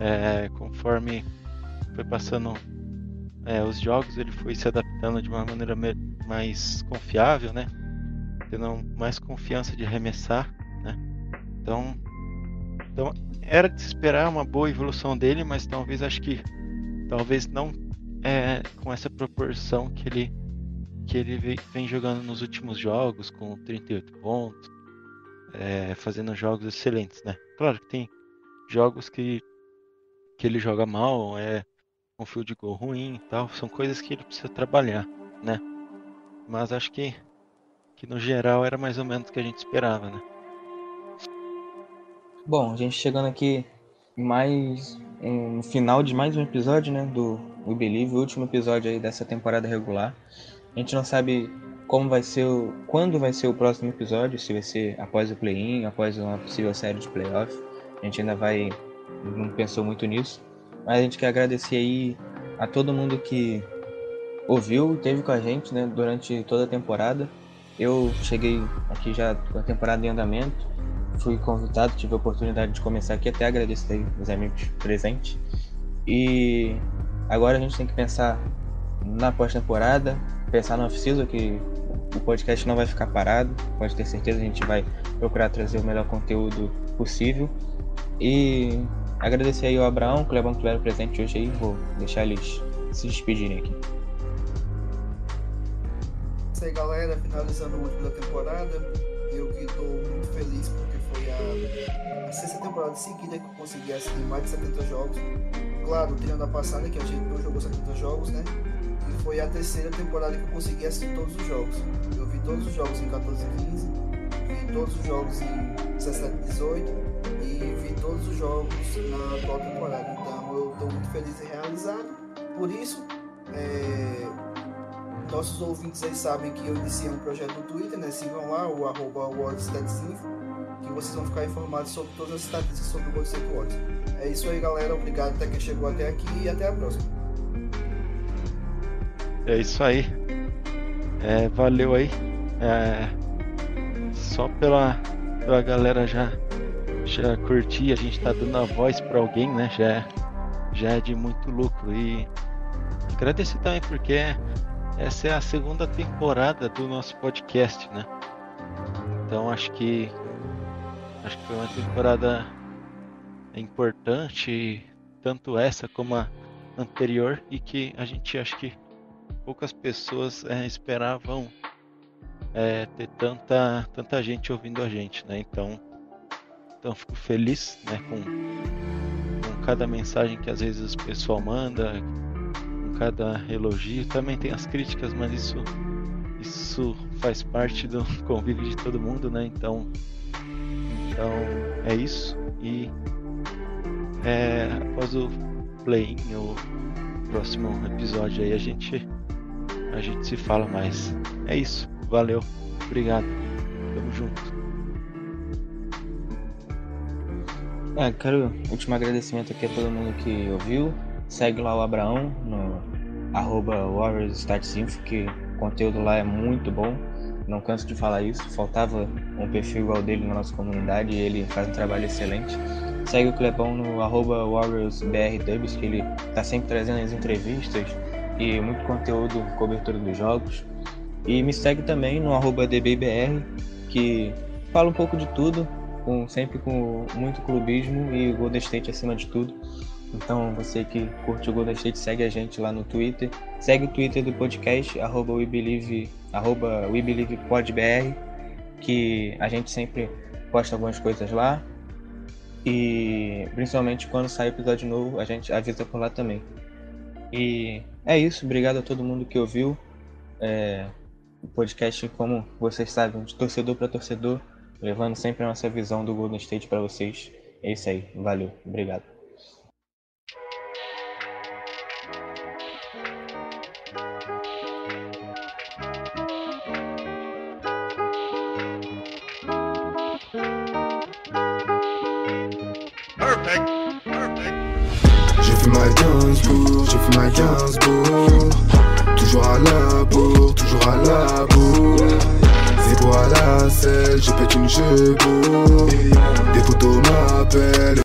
é, conforme foi passando é, os jogos ele foi se adaptando de uma maneira mais confiável, né? Tendo mais confiança de arremessar, né? Então, então era de se esperar uma boa evolução dele, mas talvez acho que talvez não é, com essa proporção que ele que ele vem jogando nos últimos jogos com 38 pontos, é, fazendo jogos excelentes, né? Claro que tem jogos que que ele joga mal, é um field goal ruim e tal, são coisas que ele precisa trabalhar, né? Mas acho que, que no geral era mais ou menos o que a gente esperava, né? Bom, a gente chegando aqui mais no final de mais um episódio, né, do We Believe, o último episódio aí dessa temporada regular. A gente não sabe como vai ser, o, quando vai ser o próximo episódio, se vai ser após o play-in, após uma possível série de playoff. A gente ainda vai, não pensou muito nisso. Mas a gente quer agradecer aí a todo mundo que ouviu teve com a gente né, durante toda a temporada. Eu cheguei aqui já com a temporada em andamento fui convidado, tive a oportunidade de começar aqui, até agradeço aí os amigos presentes. E agora a gente tem que pensar na pós-temporada, pensar no off-season, que o podcast não vai ficar parado, pode ter certeza, a gente vai procurar trazer o melhor conteúdo possível. E agradecer aí ao Abraão, que estiveram presente hoje aí, vou deixar eles se despedirem aqui. Isso aí, galera, finalizando o último da temporada. Eu que estou muito feliz porque foi a, a sexta temporada seguida que eu consegui assistir mais de 70 jogos. Claro, tirando a passada, que a gente não jogou 70 jogos, né? E foi a terceira temporada que eu consegui assistir todos os jogos. Eu vi todos os jogos em 14 e 15, vi todos os jogos em 17 e 18 e vi todos os jogos na atual temporada. Então eu estou muito feliz e realizado. Por isso, é, nossos ouvintes aí sabem que eu iniciei um projeto no Twitter, né? Sigam lá, o arroba que vocês vão ficar informados sobre todas as estatísticas sobre o Golden State Warriors. É isso aí, galera. Obrigado até quem chegou até aqui e até a próxima. É isso aí. É, valeu aí. É, só pela, pela galera já, já curtir, a gente tá dando a voz para alguém, né? Já, já é de muito lucro. E agradecer também porque essa é a segunda temporada do nosso podcast, né? Então acho que acho que foi uma temporada importante, tanto essa como a anterior, e que a gente acho que poucas pessoas é, esperavam é, ter tanta, tanta gente ouvindo a gente, né? Então, então fico feliz né, com, com cada mensagem que às vezes o pessoal manda, cada elogio. Também tem as críticas, mas isso, isso faz parte do convívio de todo mundo, né? Então, então é isso. E é, após o play o próximo episódio aí a gente a gente se fala mais. É isso. Valeu. Obrigado. Tamo junto. É, quero último agradecimento aqui a todo mundo que ouviu. Segue lá o Abraão no arroba que o conteúdo lá é muito bom. Não canso de falar isso. Faltava um perfil igual dele na nossa comunidade e ele faz um trabalho excelente. Segue o Clepão no arroba WarriorsBRDubs, que ele tá sempre trazendo as entrevistas e muito conteúdo, cobertura dos jogos. E me segue também no arroba DBBR, que fala um pouco de tudo, com, sempre com muito clubismo e Golden State acima de tudo. Então, você que curte o Golden State, segue a gente lá no Twitter. Segue o Twitter do podcast, arroba WeBelieve, arroba WeBelievePodBR, que a gente sempre posta algumas coisas lá. E principalmente quando sai episódio novo, a gente avisa por lá também. E é isso, obrigado a todo mundo que ouviu. É, o podcast, como vocês sabem, de torcedor para torcedor, levando sempre a nossa visão do Golden State para vocês. É isso aí, valeu, obrigado. Toujours à la bourre, toujours à la bourre. C'est pour à la selle, je pète une chevaux Des photos m'appellent